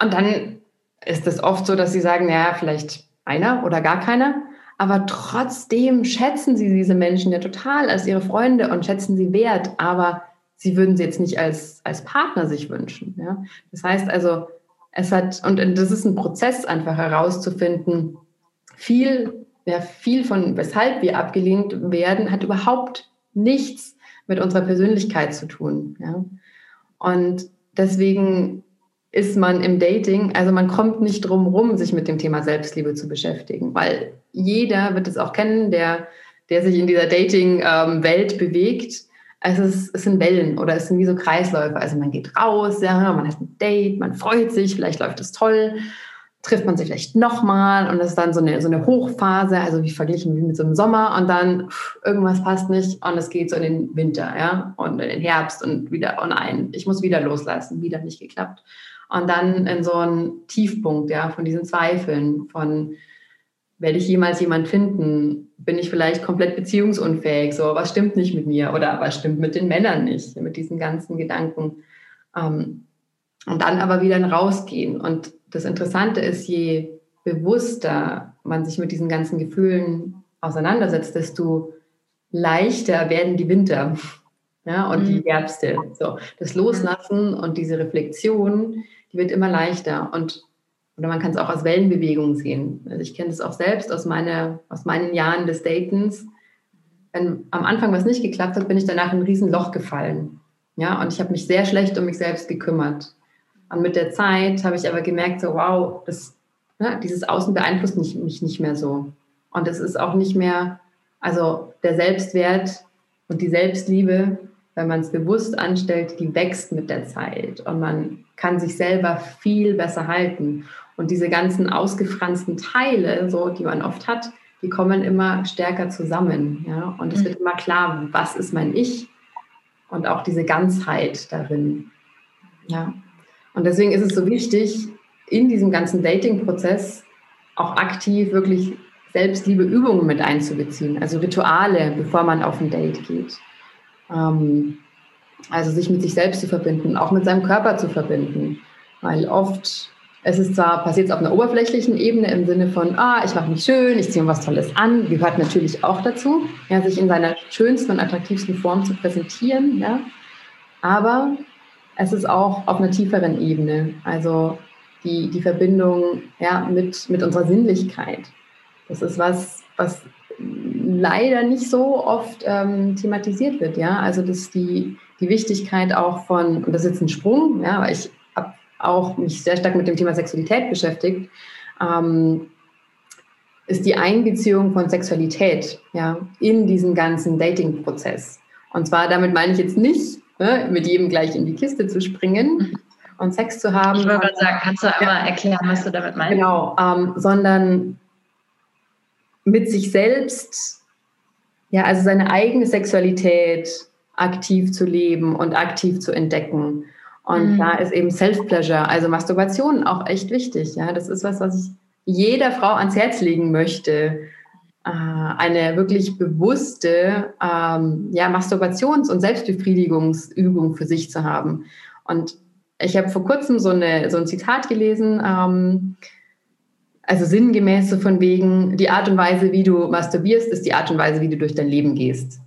Und dann ist es oft so, dass sie sagen, ja, vielleicht einer oder gar keiner. Aber trotzdem schätzen sie diese Menschen ja total als ihre Freunde und schätzen sie wert, aber sie würden sie jetzt nicht als, als Partner sich wünschen. Ja? Das heißt also, es hat, und das ist ein Prozess einfach herauszufinden, viel, ja, viel von weshalb wir abgelehnt werden, hat überhaupt nichts mit unserer Persönlichkeit zu tun. Ja? Und deswegen ist man im Dating, also man kommt nicht drum rum, sich mit dem Thema Selbstliebe zu beschäftigen, weil jeder wird es auch kennen, der der sich in dieser Dating-Welt ähm, bewegt, es, ist, es sind Wellen oder es sind wie so Kreisläufe. Also man geht raus, ja, man hat ein Date, man freut sich, vielleicht läuft es toll, trifft man sich vielleicht nochmal und das ist dann so eine, so eine Hochphase, also wie verglichen wie mit so einem Sommer und dann pff, irgendwas passt nicht und es geht so in den Winter, ja, und in den Herbst und wieder, oh nein, ich muss wieder loslassen, wieder nicht geklappt. Und dann in so einen Tiefpunkt, ja, von diesen Zweifeln, von werde ich jemals jemand finden? Bin ich vielleicht komplett beziehungsunfähig? So, was stimmt nicht mit mir? Oder was stimmt mit den Männern nicht? Mit diesen ganzen Gedanken. Ähm, und dann aber wieder rausgehen. Und das Interessante ist, je bewusster man sich mit diesen ganzen Gefühlen auseinandersetzt, desto leichter werden die Winter ja, und mhm. die Herbste. So, das Loslassen und diese Reflexion, die wird immer leichter. Und oder man kann es auch als Wellenbewegung sehen. Also ich kenne das auch selbst aus, meine, aus meinen Jahren des Datens. Wenn am Anfang was nicht geklappt hat, bin ich danach in ein Riesenloch gefallen. Ja, und ich habe mich sehr schlecht um mich selbst gekümmert. Und mit der Zeit habe ich aber gemerkt, so wow, das, ne, dieses Außen beeinflusst mich, mich nicht mehr so. Und es ist auch nicht mehr, also der Selbstwert und die Selbstliebe, wenn man es bewusst anstellt, die wächst mit der Zeit und man kann sich selber viel besser halten. Und diese ganzen ausgefransten Teile, so, die man oft hat, die kommen immer stärker zusammen. Ja? Und es mhm. wird immer klar, was ist mein Ich und auch diese Ganzheit darin. Ja. Und deswegen ist es so wichtig, in diesem ganzen Dating-Prozess auch aktiv wirklich Selbstliebe-Übungen mit einzubeziehen, also Rituale, bevor man auf ein Date geht. Ähm, also sich mit sich selbst zu verbinden, auch mit seinem Körper zu verbinden. Weil oft es ist zwar passiert auf einer oberflächlichen Ebene im Sinne von, ah, ich mache mich schön, ich ziehe mir was Tolles an, gehört natürlich auch dazu, ja, sich in seiner schönsten und attraktivsten Form zu präsentieren, ja. Aber es ist auch auf einer tieferen Ebene, also die, die Verbindung ja, mit, mit unserer Sinnlichkeit. Das ist was, was leider nicht so oft ähm, thematisiert wird, ja. Also das die, die Wichtigkeit auch von, und das ist jetzt ein Sprung, ja, weil ich auch mich sehr stark mit dem Thema Sexualität beschäftigt, ähm, ist die Einbeziehung von Sexualität ja, in diesen ganzen Dating-Prozess. Und zwar damit meine ich jetzt nicht, ne, mit jedem gleich in die Kiste zu springen mhm. und Sex zu haben. Ich würde sagen, kannst du einmal ja, erklären, was du damit meinst? Genau, ähm, sondern mit sich selbst, ja, also seine eigene Sexualität aktiv zu leben und aktiv zu entdecken und mhm. da ist eben Self-Pleasure, also Masturbation auch echt wichtig. Ja, das ist was, was ich jeder Frau ans Herz legen möchte. Äh, eine wirklich bewusste ähm, ja, Masturbations- und Selbstbefriedigungsübung für sich zu haben. Und ich habe vor kurzem so, eine, so ein Zitat gelesen, ähm, also sinngemäß so von wegen, die Art und Weise, wie du masturbierst, ist die Art und Weise, wie du durch dein Leben gehst.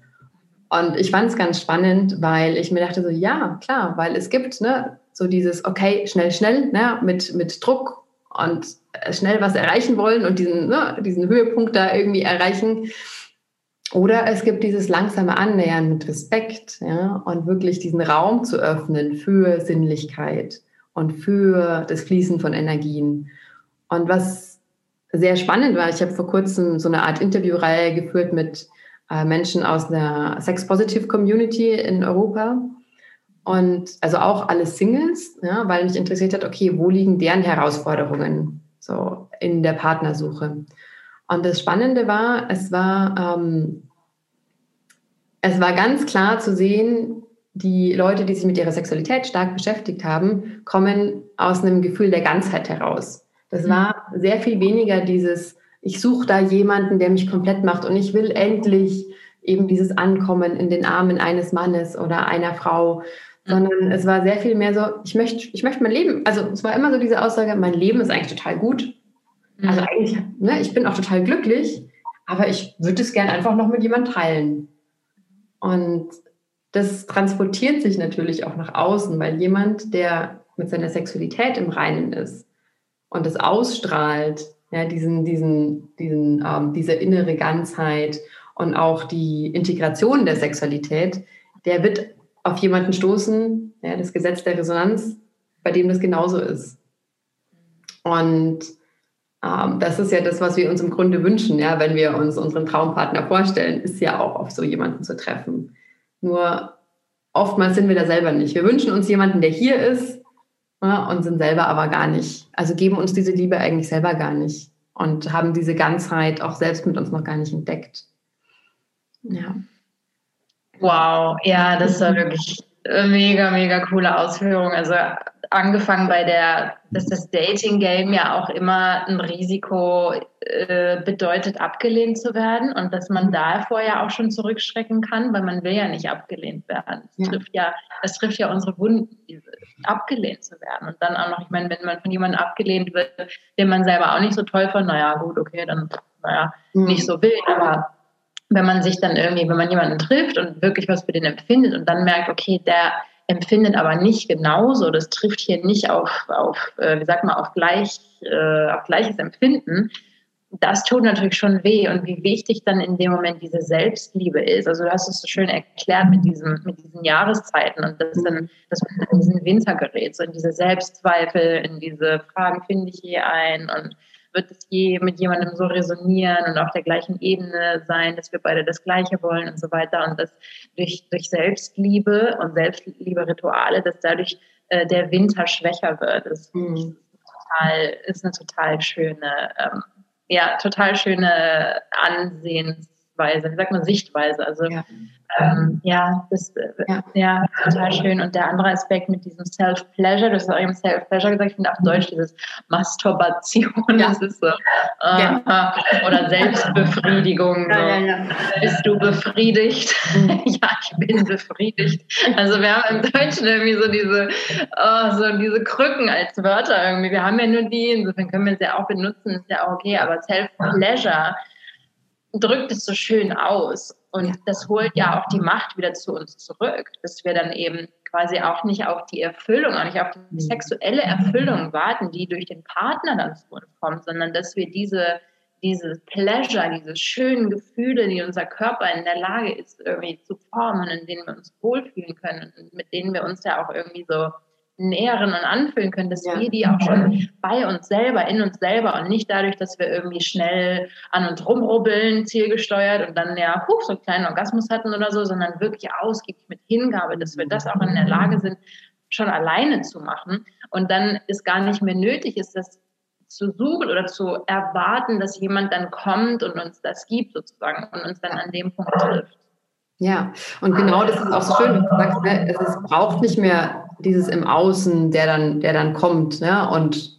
Und ich fand es ganz spannend, weil ich mir dachte so, ja, klar, weil es gibt ne, so dieses, okay, schnell, schnell, ne, mit, mit Druck und äh, schnell was erreichen wollen und diesen, ne, diesen Höhepunkt da irgendwie erreichen. Oder es gibt dieses langsame Annähern mit Respekt ja, und wirklich diesen Raum zu öffnen für Sinnlichkeit und für das Fließen von Energien. Und was sehr spannend war, ich habe vor kurzem so eine Art Interviewreihe geführt mit äh, Menschen aus der Sex-Positive-Community in Europa. Und also auch alle Singles, ja, weil mich interessiert hat, okay, wo liegen deren Herausforderungen so in der Partnersuche? Und das Spannende war, es war, ähm, es war ganz klar zu sehen, die Leute, die sich mit ihrer Sexualität stark beschäftigt haben, kommen aus einem Gefühl der Ganzheit heraus. Das mhm. war sehr viel weniger dieses, ich suche da jemanden, der mich komplett macht und ich will endlich eben dieses Ankommen in den Armen eines Mannes oder einer Frau, sondern es war sehr viel mehr so, ich möchte, ich möchte mein Leben, also es war immer so diese Aussage, mein Leben ist eigentlich total gut. Also mhm. eigentlich, ne, ich bin auch total glücklich, aber ich würde es gerne einfach noch mit jemandem teilen. Und das transportiert sich natürlich auch nach außen, weil jemand, der mit seiner Sexualität im Reinen ist und es ausstrahlt, ja, diesen, diesen, diesen, ähm, diese innere Ganzheit und auch die Integration der Sexualität, der wird auf jemanden stoßen, ja, das Gesetz der Resonanz, bei dem das genauso ist. Und ähm, das ist ja das, was wir uns im Grunde wünschen, ja, wenn wir uns unseren Traumpartner vorstellen, ist ja auch auf so jemanden zu treffen. Nur oftmals sind wir da selber nicht. Wir wünschen uns jemanden, der hier ist und sind selber aber gar nicht. Also geben uns diese Liebe eigentlich selber gar nicht und haben diese Ganzheit auch selbst mit uns noch gar nicht entdeckt. Ja. Wow, ja, das war wirklich mega, mega coole Ausführung. Also angefangen bei der, dass das Dating-Game ja auch immer ein Risiko äh, bedeutet, abgelehnt zu werden und dass man davor ja auch schon zurückschrecken kann, weil man will ja nicht abgelehnt werden. Das ja. trifft ja, das trifft ja unsere Wunden, abgelehnt zu werden. Und dann auch noch, ich meine, wenn man von jemandem abgelehnt wird, den man selber auch nicht so toll fand, naja, gut, okay, dann, naja, mhm. nicht so wild, aber wenn man sich dann irgendwie, wenn man jemanden trifft und wirklich was für den empfindet und dann merkt, okay, der empfindet aber nicht genauso, das trifft hier nicht auf, auf äh, wie sagt man, auf, gleich, äh, auf gleiches Empfinden, das tut natürlich schon weh und wie wichtig dann in dem Moment diese Selbstliebe ist. Also du hast es so schön erklärt mit, diesem, mit diesen Jahreszeiten und das dann, dass man in diesen Winter gerät, so in diese Selbstzweifel, in diese Fragen, finde ich je ein und wird es je mit jemandem so resonieren und auf der gleichen Ebene sein, dass wir beide das Gleiche wollen und so weiter. Und dass durch, durch Selbstliebe und Selbstliebe-Rituale, dass dadurch äh, der Winter schwächer wird. Das mhm. total, ist eine total schöne, ähm, ja, total schöne Ansehensweise, wie sagt man, Sichtweise. Also ja. Ähm, ja, das äh, ja. ja. total schön. Und der andere Aspekt mit diesem Self-Pleasure, du hast auch eben Self-Pleasure gesagt, ich finde auf Deutsch dieses Masturbation, ja. das ist so. Äh. Oder Selbstbefriedigung. So. Bist du befriedigt? Mhm. *laughs* ja, ich bin befriedigt. Also wir haben im Deutschen irgendwie so diese, oh, so diese Krücken als Wörter irgendwie. Wir haben ja nur die, insofern können wir es ja auch benutzen, ist ja auch okay, aber Self-Pleasure drückt es so schön aus. Und das holt ja auch die Macht wieder zu uns zurück, dass wir dann eben quasi auch nicht auf die Erfüllung, auch nicht auf die mhm. sexuelle Erfüllung warten, die durch den Partner dann zu uns kommt, sondern dass wir diese, diese Pleasure, diese schönen Gefühle, die unser Körper in der Lage ist, irgendwie zu formen, in denen wir uns wohlfühlen können und mit denen wir uns ja auch irgendwie so nähren und anfühlen können, dass ja. wir die auch schon bei uns selber, in uns selber und nicht dadurch, dass wir irgendwie schnell an uns rumrubbeln, zielgesteuert und dann ja, huch, so einen kleinen Orgasmus hatten oder so, sondern wirklich ausgiebig mit Hingabe, dass wir das auch in der Lage sind, schon alleine zu machen und dann ist gar nicht mehr nötig ist, das zu suchen oder zu erwarten, dass jemand dann kommt und uns das gibt sozusagen und uns dann an dem Punkt trifft. Ja, und genau das ist auch so schön, du sagst, ne, es braucht nicht mehr dieses im Außen, der dann, der dann kommt ne, und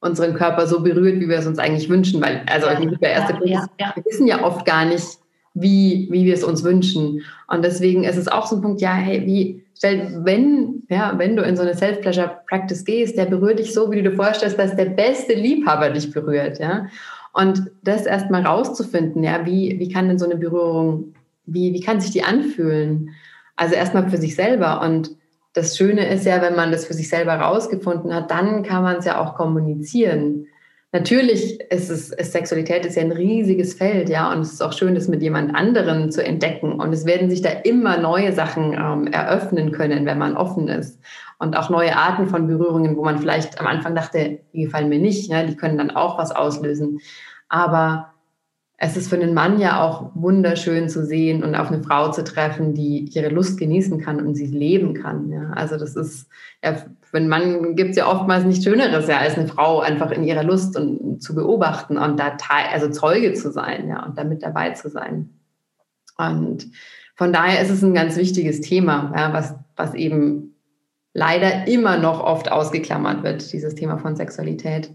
unseren Körper so berührt, wie wir es uns eigentlich wünschen. Weil, also ja, der erste ja, Punkt ist, ja, wir wissen ja oft gar nicht, wie, wie wir es uns wünschen. Und deswegen ist es auch so ein Punkt, ja, hey, wie, stell, wenn, ja, wenn du in so eine Self-Pleasure-Practice gehst, der berührt dich so, wie du dir vorstellst, dass der beste Liebhaber dich berührt, ja. Und das erstmal rauszufinden, ja, wie, wie kann denn so eine Berührung wie, wie kann sich die anfühlen? Also erstmal für sich selber. Und das Schöne ist ja, wenn man das für sich selber rausgefunden hat, dann kann man es ja auch kommunizieren. Natürlich ist es, ist Sexualität ist ja ein riesiges Feld, ja, und es ist auch schön, das mit jemand anderen zu entdecken. Und es werden sich da immer neue Sachen ähm, eröffnen können, wenn man offen ist. Und auch neue Arten von Berührungen, wo man vielleicht am Anfang dachte, die gefallen mir nicht, ja, die können dann auch was auslösen. Aber es ist für einen Mann ja auch wunderschön zu sehen und auf eine Frau zu treffen, die ihre Lust genießen kann und sie leben kann. Ja. Also das ist, ja, für einen Mann gibt es ja oftmals nichts Schöneres, ja, als eine Frau einfach in ihrer Lust und zu beobachten und da teil, also Zeuge zu sein, ja, und damit dabei zu sein. Und von daher ist es ein ganz wichtiges Thema, ja, was, was eben leider immer noch oft ausgeklammert wird, dieses Thema von Sexualität.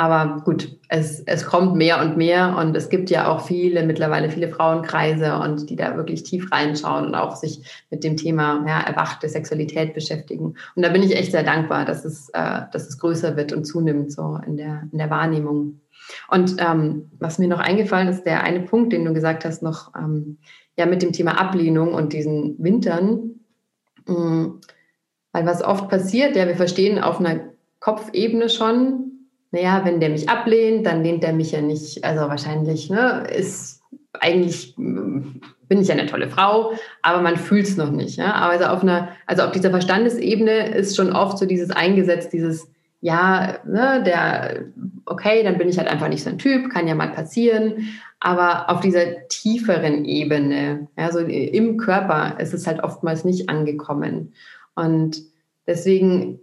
Aber gut, es, es kommt mehr und mehr und es gibt ja auch viele, mittlerweile viele Frauenkreise und die da wirklich tief reinschauen und auch sich mit dem Thema ja, erwachte Sexualität beschäftigen. Und da bin ich echt sehr dankbar, dass es, äh, dass es größer wird und zunimmt so in der, in der Wahrnehmung. Und ähm, was mir noch eingefallen ist, der eine Punkt, den du gesagt hast, noch ähm, ja mit dem Thema Ablehnung und diesen Wintern. Mh, mm, weil was oft passiert, ja, wir verstehen auf einer Kopfebene schon, naja, wenn der mich ablehnt, dann lehnt er mich ja nicht, also wahrscheinlich, ne, ist eigentlich mm, bin ich ja eine tolle Frau, aber man fühlt es noch nicht. Ja? Aber also auf einer, also auf dieser Verstandesebene ist schon oft so dieses eingesetzt, dieses, ja, ne, der okay, dann bin ich halt einfach nicht so ein Typ, kann ja mal passieren. Aber auf dieser tieferen Ebene, also im Körper, ist es halt oftmals nicht angekommen. Und deswegen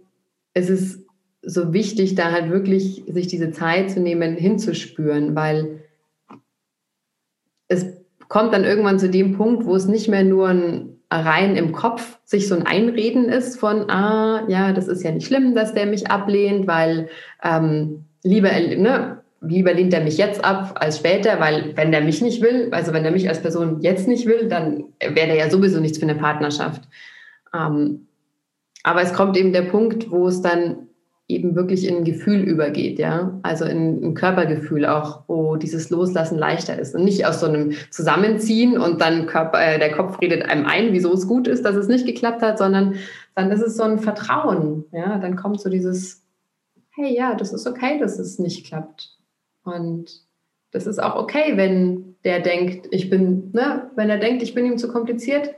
ist es so wichtig, da halt wirklich sich diese Zeit zu nehmen, hinzuspüren, weil es kommt dann irgendwann zu dem Punkt, wo es nicht mehr nur ein rein im Kopf sich so ein Einreden ist von, ah, ja, das ist ja nicht schlimm, dass der mich ablehnt, weil ähm, lieber, ne, lieber lehnt er mich jetzt ab als später, weil wenn der mich nicht will, also wenn er mich als Person jetzt nicht will, dann wäre der ja sowieso nichts für eine Partnerschaft. Ähm, aber es kommt eben der Punkt, wo es dann eben wirklich in ein Gefühl übergeht, ja, also in ein Körpergefühl auch, wo dieses Loslassen leichter ist und nicht aus so einem Zusammenziehen und dann Körper, äh, der Kopf redet einem ein, wieso es gut ist, dass es nicht geklappt hat, sondern dann ist es so ein Vertrauen, ja, dann kommt so dieses, hey, ja, das ist okay, dass es nicht klappt. Und das ist auch okay, wenn der denkt, ich bin, ne, wenn er denkt, ich bin ihm zu kompliziert,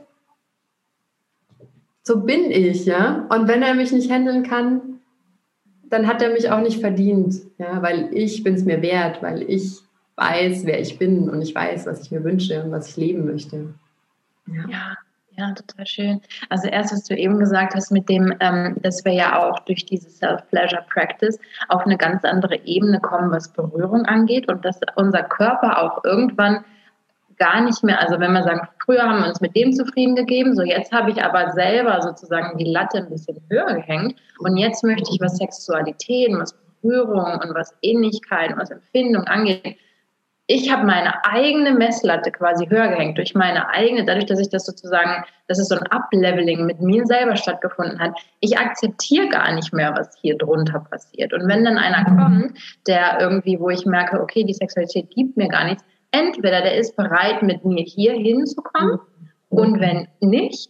so bin ich, ja, und wenn er mich nicht handeln kann, dann hat er mich auch nicht verdient, ja, weil ich bin es mir wert, weil ich weiß, wer ich bin und ich weiß, was ich mir wünsche und was ich leben möchte. Ja. ja. ja total schön. Also erst, was du eben gesagt hast, mit dem, ähm, dass wir ja auch durch diese Self-Pleasure-Practice auf eine ganz andere Ebene kommen, was Berührung angeht und dass unser Körper auch irgendwann gar nicht mehr, also wenn wir sagen, früher haben wir uns mit dem zufrieden gegeben, so jetzt habe ich aber selber sozusagen die Latte ein bisschen höher gehängt und jetzt möchte ich, was Sexualität, was Berührung und was Ähnlichkeit was Empfindung angeht, ich habe meine eigene Messlatte quasi höher gehängt durch meine eigene, dadurch, dass ich das sozusagen, dass es so ein Upleveling mit mir selber stattgefunden hat. Ich akzeptiere gar nicht mehr, was hier drunter passiert. Und wenn dann einer kommt, der irgendwie, wo ich merke, okay, die Sexualität gibt mir gar nichts, entweder der ist bereit, mit mir hier hinzukommen und wenn nicht,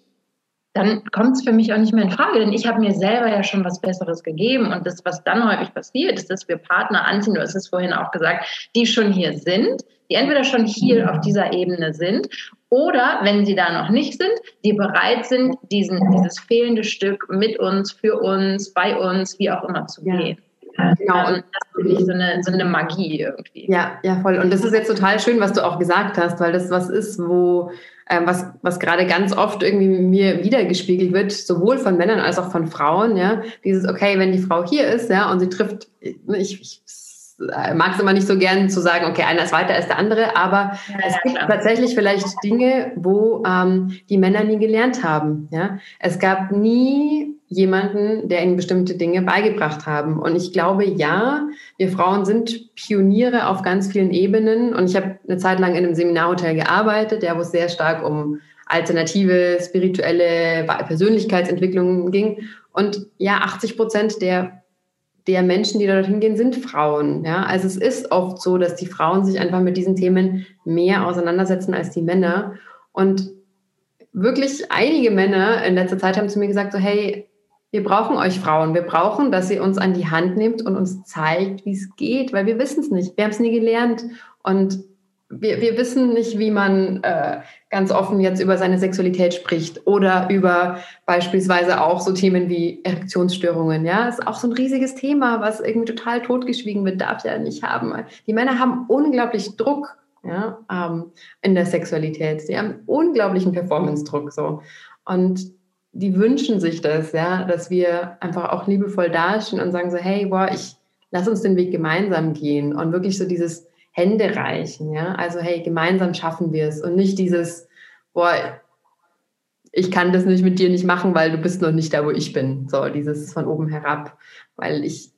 dann kommt es für mich auch nicht mehr in Frage, denn ich habe mir selber ja schon was Besseres gegeben und das, was dann häufig passiert, ist, dass wir Partner anziehen, du hast es vorhin auch gesagt, die schon hier sind, die entweder schon hier auf dieser Ebene sind oder, wenn sie da noch nicht sind, die bereit sind, diesen, dieses fehlende Stück mit uns, für uns, bei uns, wie auch immer zu gehen. Ja. Genau, und das finde ich so eine, so eine Magie irgendwie. Ja, ja, voll. Und das ist jetzt total schön, was du auch gesagt hast, weil das was ist, wo, äh, was, was gerade ganz oft irgendwie mir wiedergespiegelt wird, sowohl von Männern als auch von Frauen, ja. Dieses, okay, wenn die Frau hier ist, ja, und sie trifft, ich, ich mag es immer nicht so gern zu sagen, okay, einer ist weiter als der andere, aber ja, es gibt klar. tatsächlich vielleicht Dinge, wo ähm, die Männer nie gelernt haben. Ja? Es gab nie jemanden, der ihnen bestimmte Dinge beigebracht haben. Und ich glaube, ja, wir Frauen sind Pioniere auf ganz vielen Ebenen. Und ich habe eine Zeit lang in einem Seminarhotel gearbeitet, der wo es sehr stark um alternative, spirituelle Persönlichkeitsentwicklung ging. Und ja, 80 Prozent der, der Menschen, die da dorthin gehen, sind Frauen. Ja? Also es ist oft so, dass die Frauen sich einfach mit diesen Themen mehr auseinandersetzen als die Männer. Und wirklich einige Männer in letzter Zeit haben zu mir gesagt, so hey, wir brauchen euch Frauen. Wir brauchen, dass ihr uns an die Hand nehmt und uns zeigt, wie es geht, weil wir wissen es nicht. Wir haben es nie gelernt und wir, wir wissen nicht, wie man äh, ganz offen jetzt über seine Sexualität spricht oder über beispielsweise auch so Themen wie Erektionsstörungen. Ja, ist auch so ein riesiges Thema, was irgendwie total totgeschwiegen wird, darf ja nicht haben. Die Männer haben unglaublich Druck ja, ähm, in der Sexualität. Sie haben unglaublichen Performance-Druck so und die wünschen sich das, ja, dass wir einfach auch liebevoll dastehen und sagen so, hey, boah, ich lass uns den Weg gemeinsam gehen und wirklich so dieses Hände reichen, ja, also hey, gemeinsam schaffen wir es und nicht dieses, boah, ich kann das nicht mit dir nicht machen, weil du bist noch nicht da, wo ich bin, so dieses von oben herab, weil ich,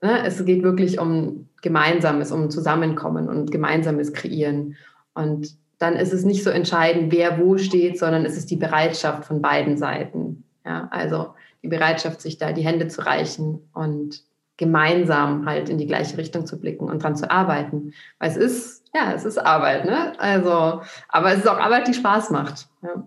ne, es geht wirklich um Gemeinsames, um Zusammenkommen und Gemeinsames kreieren. Und dann ist es nicht so entscheidend, wer wo steht, sondern es ist die Bereitschaft von beiden Seiten. Ja, also die Bereitschaft, sich da die Hände zu reichen und gemeinsam halt in die gleiche Richtung zu blicken und dran zu arbeiten. Weil es ist, ja, es ist Arbeit, ne? Also, aber es ist auch Arbeit, die Spaß macht. Ja.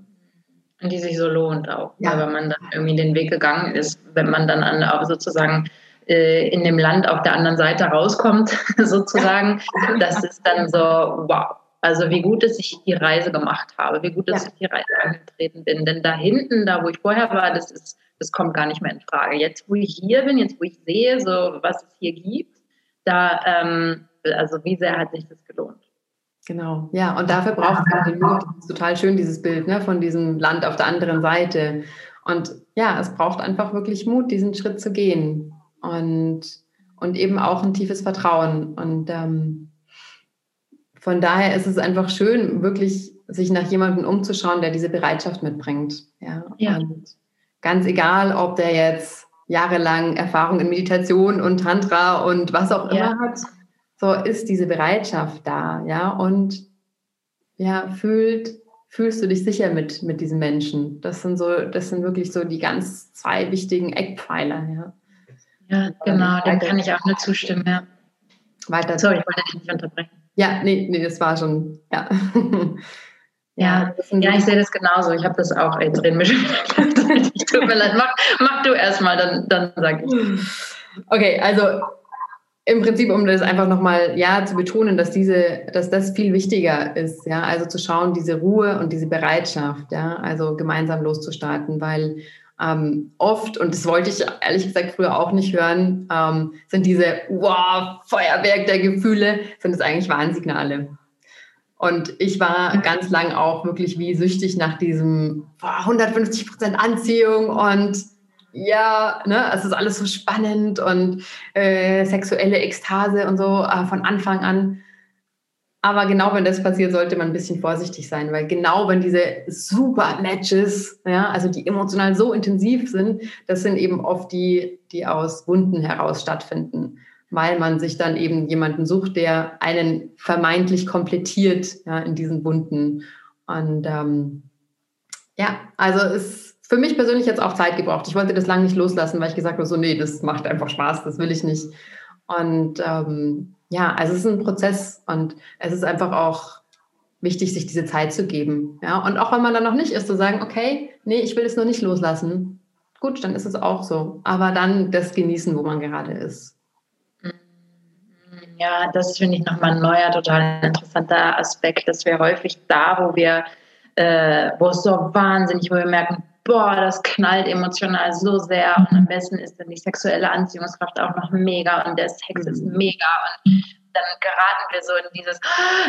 Und die sich so lohnt auch. Ja. wenn man dann irgendwie den Weg gegangen ist, wenn man dann an, auch sozusagen äh, in dem Land auf der anderen Seite rauskommt, *laughs* sozusagen, das ist dann so, wow, also wie gut, dass ich die Reise gemacht habe, wie gut, dass ja. ich die Reise angetreten bin. Denn da hinten, da wo ich vorher war, das ist, das kommt gar nicht mehr in Frage. Jetzt, wo ich hier bin, jetzt, wo ich sehe, so was es hier gibt, da, ähm, also wie sehr hat sich das gelohnt? Genau, ja, und dafür braucht es halt den Mut. Das ist total schön, dieses Bild ne, von diesem Land auf der anderen Seite. Und ja, es braucht einfach wirklich Mut, diesen Schritt zu gehen. Und, und eben auch ein tiefes Vertrauen. Und ähm, von daher ist es einfach schön, wirklich sich nach jemandem umzuschauen, der diese Bereitschaft mitbringt. Ja. ja. Und ganz egal, ob der jetzt jahrelang Erfahrung in Meditation und Tantra und was auch immer ja. hat, so ist diese Bereitschaft da, ja, und ja, fühlt, fühlst du dich sicher mit, mit diesen Menschen. Das sind so, das sind wirklich so die ganz zwei wichtigen Eckpfeiler, ja. Ja, genau, dem kann ich auch nur *laughs* zustimmen, ja. Weiter. Sorry, ich wollte dich nicht unterbrechen. Ja, nee, nee, das war schon, ja. *laughs* Ja, ja, ich sehe das genauso. Ich habe das auch, ey, drehen mich *laughs* Tut mir leid, mach, mach du erstmal, dann, dann sag ich. Okay, also im Prinzip, um das einfach nochmal ja zu betonen, dass diese, dass das viel wichtiger ist, ja, also zu schauen, diese Ruhe und diese Bereitschaft, ja, also gemeinsam loszustarten, weil ähm, oft, und das wollte ich ehrlich gesagt früher auch nicht hören, ähm, sind diese wow, Feuerwerk der Gefühle, sind es eigentlich Warnsignale. Und ich war ganz lang auch wirklich wie süchtig nach diesem boah, 150 Prozent Anziehung und ja, ne, es ist alles so spannend und äh, sexuelle Ekstase und so äh, von Anfang an. Aber genau wenn das passiert, sollte man ein bisschen vorsichtig sein, weil genau wenn diese super Matches, ja, also die emotional so intensiv sind, das sind eben oft die, die aus Wunden heraus stattfinden weil man sich dann eben jemanden sucht, der einen vermeintlich komplettiert ja, in diesen Wunden. Und ähm, ja, also es für mich persönlich jetzt auch Zeit gebraucht. Ich wollte das lange nicht loslassen, weil ich gesagt habe, so, nee, das macht einfach Spaß, das will ich nicht. Und ähm, ja, also es ist ein Prozess und es ist einfach auch wichtig, sich diese Zeit zu geben. Ja, und auch wenn man dann noch nicht ist, zu sagen, okay, nee, ich will es noch nicht loslassen. Gut, dann ist es auch so. Aber dann das genießen, wo man gerade ist. Ja, das finde ich nochmal ein neuer, total interessanter Aspekt, dass wir häufig da, wo wir, äh, wo es so wahnsinnig, wo wir merken, boah, das knallt emotional so sehr und am besten ist dann die sexuelle Anziehungskraft auch noch mega und der Sex ist mhm. mega und dann geraten wir so in dieses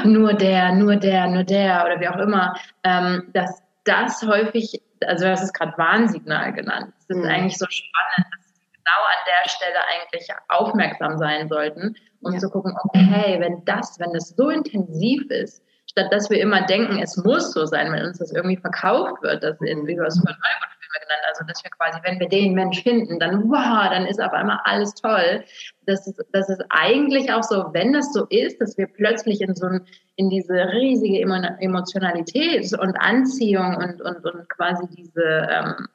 nur der, nur der, nur der oder wie auch immer, ähm, dass das häufig, also das ist gerade Warnsignal genannt. Das ist mhm. eigentlich so spannend, dass sie genau an der Stelle eigentlich aufmerksam sein sollten und ja. zu gucken, okay, wenn das, wenn das so intensiv ist, statt dass wir immer denken, es muss so sein, wenn uns das irgendwie verkauft wird, dass in, wie du es vorhin Filme genannt, also dass wir quasi, wenn wir den Mensch finden, dann wow, dann ist auf einmal alles toll. Das ist, das ist eigentlich auch so, wenn das so ist, dass wir plötzlich in so ein, in diese riesige Emotionalität und Anziehung und, und, und quasi diese ähm,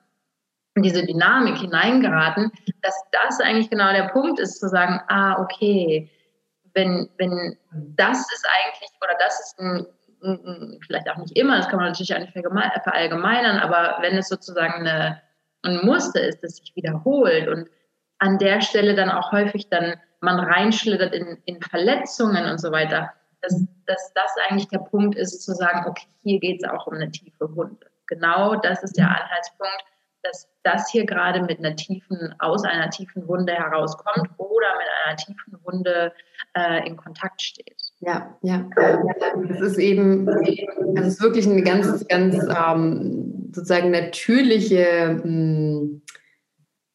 diese Dynamik hineingeraten, dass das eigentlich genau der Punkt ist, zu sagen, ah, okay, wenn, wenn das ist eigentlich, oder das ist ein, ein, vielleicht auch nicht immer, das kann man natürlich auch nicht verallgemeinern, aber wenn es sozusagen eine, ein Muster ist, das sich wiederholt und an der Stelle dann auch häufig dann man reinschlittert in, in Verletzungen und so weiter, dass, dass das eigentlich der Punkt ist, zu sagen, okay, hier geht es auch um eine tiefe Wunde. Genau das ist der Anhaltspunkt, dass das hier gerade mit einer tiefen, aus einer tiefen Wunde herauskommt oder mit einer tiefen Wunde äh, in Kontakt steht. Ja, ja. Es ist eben, es ist wirklich eine ganz, ganz ähm, sozusagen natürliche mh, hm,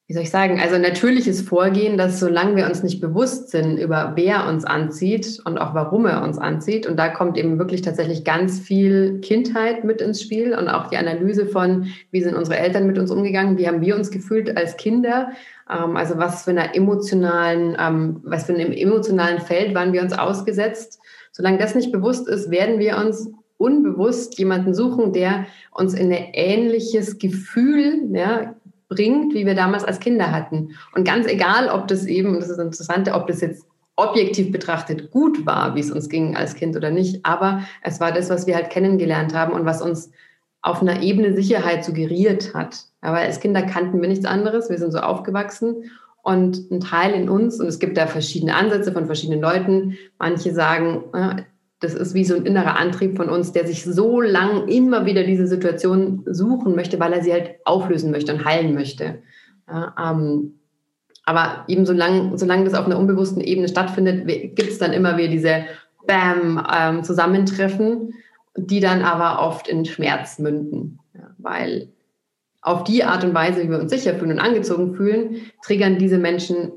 wie soll ich sagen, also natürliches Vorgehen, dass solange wir uns nicht bewusst sind über wer uns anzieht und auch warum er uns anzieht, und da kommt eben wirklich tatsächlich ganz viel Kindheit mit ins Spiel und auch die Analyse von, wie sind unsere Eltern mit uns umgegangen, wie haben wir uns gefühlt als Kinder, ähm, also was für einer emotionalen, ähm, was für einem emotionalen Feld waren wir uns ausgesetzt. Solange das nicht bewusst ist, werden wir uns unbewusst jemanden suchen, der uns in ein ähnliches Gefühl ja, bringt, wie wir damals als Kinder hatten. Und ganz egal, ob das eben, das ist interessant, ob das jetzt objektiv betrachtet gut war, wie es uns ging als Kind oder nicht, aber es war das, was wir halt kennengelernt haben und was uns auf einer Ebene Sicherheit suggeriert hat. Aber als Kinder kannten wir nichts anderes, wir sind so aufgewachsen und ein Teil in uns, und es gibt da verschiedene Ansätze von verschiedenen Leuten, manche sagen, das ist wie so ein innerer Antrieb von uns, der sich so lang immer wieder diese Situation suchen möchte, weil er sie halt auflösen möchte und heilen möchte. Ja, ähm, aber eben solange, solange das auf einer unbewussten Ebene stattfindet, gibt es dann immer wieder diese Bam-Zusammentreffen, ähm, die dann aber oft in Schmerz münden. Ja, weil auf die Art und Weise, wie wir uns sicher fühlen und angezogen fühlen, triggern diese Menschen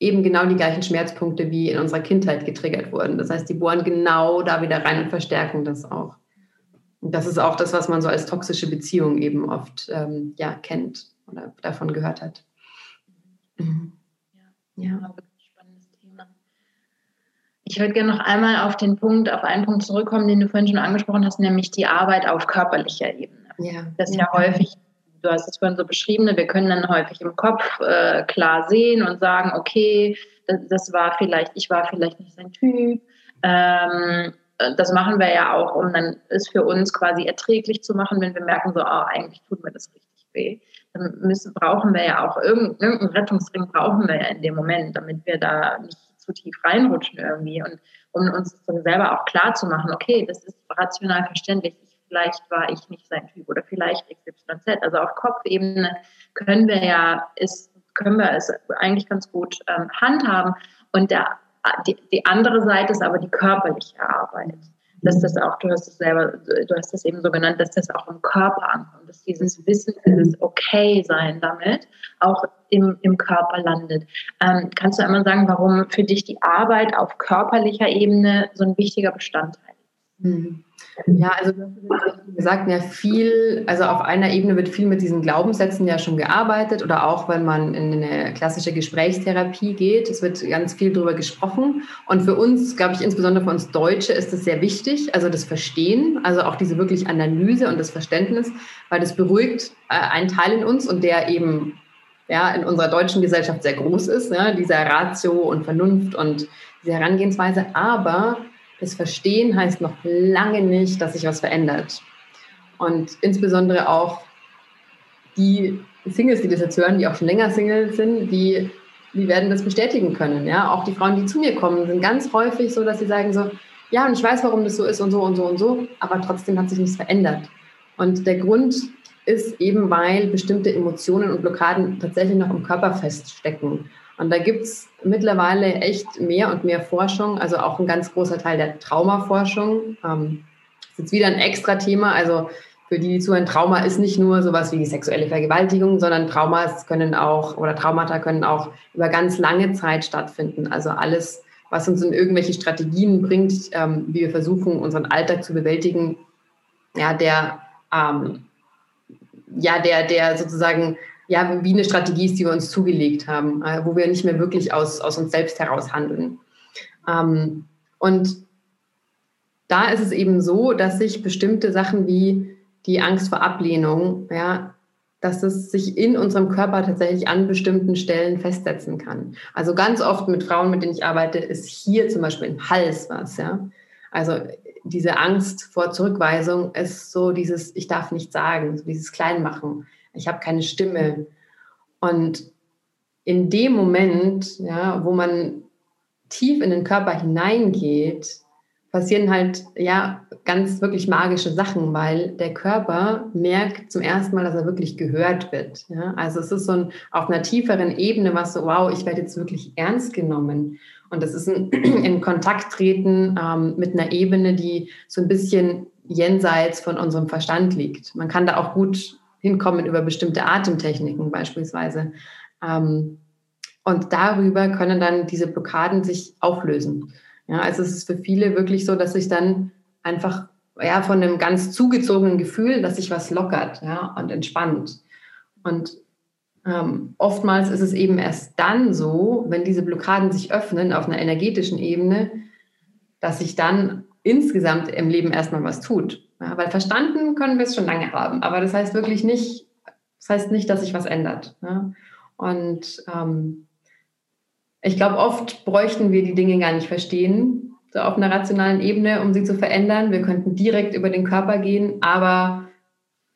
eben genau die gleichen Schmerzpunkte, wie in unserer Kindheit getriggert wurden. Das heißt, die bohren genau da wieder rein und verstärken das auch. Und das ist auch das, was man so als toxische Beziehung eben oft ähm, ja, kennt oder davon gehört hat. Mhm. Ja, ja. wirklich spannendes Thema. Ich würde gerne noch einmal auf den Punkt, auf einen Punkt zurückkommen, den du vorhin schon angesprochen hast, nämlich die Arbeit auf körperlicher Ebene. Ja. Das ist ja häufig du hast es vorhin so beschrieben, ne, wir können dann häufig im Kopf äh, klar sehen und sagen, okay, das, war vielleicht, ich war vielleicht nicht sein Typ. Ähm, das machen wir ja auch, um dann es für uns quasi erträglich zu machen, wenn wir merken, so, oh, eigentlich tut mir das richtig weh. Dann müssen, brauchen wir ja auch irgendeinen, irgendeinen Rettungsring brauchen wir ja in dem Moment, damit wir da nicht zu tief reinrutschen irgendwie und um uns dann selber auch klar zu machen, okay, das ist rational verständlich. Ich, vielleicht war ich nicht sein Typ oder vielleicht XYZ. Also auf Kopfebene können wir ja, ist, können wir es eigentlich ganz gut ähm, handhaben. Und der die, die andere Seite ist aber die körperliche Arbeit. Dass das auch, du hast es selber, du hast es eben so genannt, dass das auch im Körper ankommt, dass dieses Wissen, dieses Okay-Sein damit auch im, im Körper landet. Ähm, kannst du einmal sagen, warum für dich die Arbeit auf körperlicher Ebene so ein wichtiger Bestandteil ist? Mhm. Ja, also wie gesagt, ja viel, also auf einer Ebene wird viel mit diesen Glaubenssätzen ja schon gearbeitet oder auch wenn man in eine klassische Gesprächstherapie geht, es wird ganz viel darüber gesprochen. Und für uns, glaube ich, insbesondere für uns Deutsche ist das sehr wichtig, also das Verstehen, also auch diese wirklich Analyse und das Verständnis, weil das beruhigt äh, einen Teil in uns und der eben ja, in unserer deutschen Gesellschaft sehr groß ist, ja, dieser Ratio und Vernunft und diese Herangehensweise, aber das Verstehen heißt noch lange nicht, dass sich was verändert. Und insbesondere auch die Singles, die das jetzt hören, die auch schon länger Single sind, die, die werden das bestätigen können. Ja? Auch die Frauen, die zu mir kommen, sind ganz häufig so, dass sie sagen so, ja, und ich weiß, warum das so ist und so und so und so, aber trotzdem hat sich nichts verändert. Und der Grund ist eben, weil bestimmte Emotionen und Blockaden tatsächlich noch im Körper feststecken. Und da gibt es mittlerweile echt mehr und mehr Forschung, also auch ein ganz großer Teil der Traumaforschung. Ähm, ist jetzt wieder ein extra Thema. Also für die, die zuhören, Trauma ist nicht nur sowas wie sexuelle Vergewaltigung, sondern Traumas können auch oder Traumata können auch über ganz lange Zeit stattfinden. Also alles, was uns in irgendwelche Strategien bringt, ähm, wie wir versuchen, unseren Alltag zu bewältigen, ja, der, ähm, ja, der, der sozusagen ja, wie eine Strategie ist, die wir uns zugelegt haben, äh, wo wir nicht mehr wirklich aus, aus uns selbst heraus handeln. Ähm, und da ist es eben so, dass sich bestimmte Sachen wie die Angst vor Ablehnung, ja, dass es sich in unserem Körper tatsächlich an bestimmten Stellen festsetzen kann. Also ganz oft mit Frauen, mit denen ich arbeite, ist hier zum Beispiel im Hals was, ja. Also diese Angst vor Zurückweisung ist so dieses, ich darf nicht sagen, so dieses Kleinmachen ich habe keine Stimme. Und in dem Moment, ja, wo man tief in den Körper hineingeht, passieren halt ja ganz wirklich magische Sachen, weil der Körper merkt zum ersten Mal, dass er wirklich gehört wird. Ja? Also es ist so ein, auf einer tieferen Ebene, was so, wow, ich werde jetzt wirklich ernst genommen. Und das ist ein *clears throat* in Kontakt treten ähm, mit einer Ebene, die so ein bisschen jenseits von unserem Verstand liegt. Man kann da auch gut hinkommen über bestimmte Atemtechniken beispielsweise. Ähm, und darüber können dann diese Blockaden sich auflösen. Ja, also es ist für viele wirklich so, dass sich dann einfach ja, von einem ganz zugezogenen Gefühl, dass sich was lockert ja, und entspannt. Und ähm, oftmals ist es eben erst dann so, wenn diese Blockaden sich öffnen auf einer energetischen Ebene, dass sich dann insgesamt im Leben erstmal was tut. Ja, weil verstanden können wir es schon lange haben, aber das heißt wirklich nicht, das heißt nicht, dass sich was ändert. Ja? Und ähm, ich glaube, oft bräuchten wir die Dinge gar nicht verstehen, so auf einer rationalen Ebene, um sie zu verändern. Wir könnten direkt über den Körper gehen, aber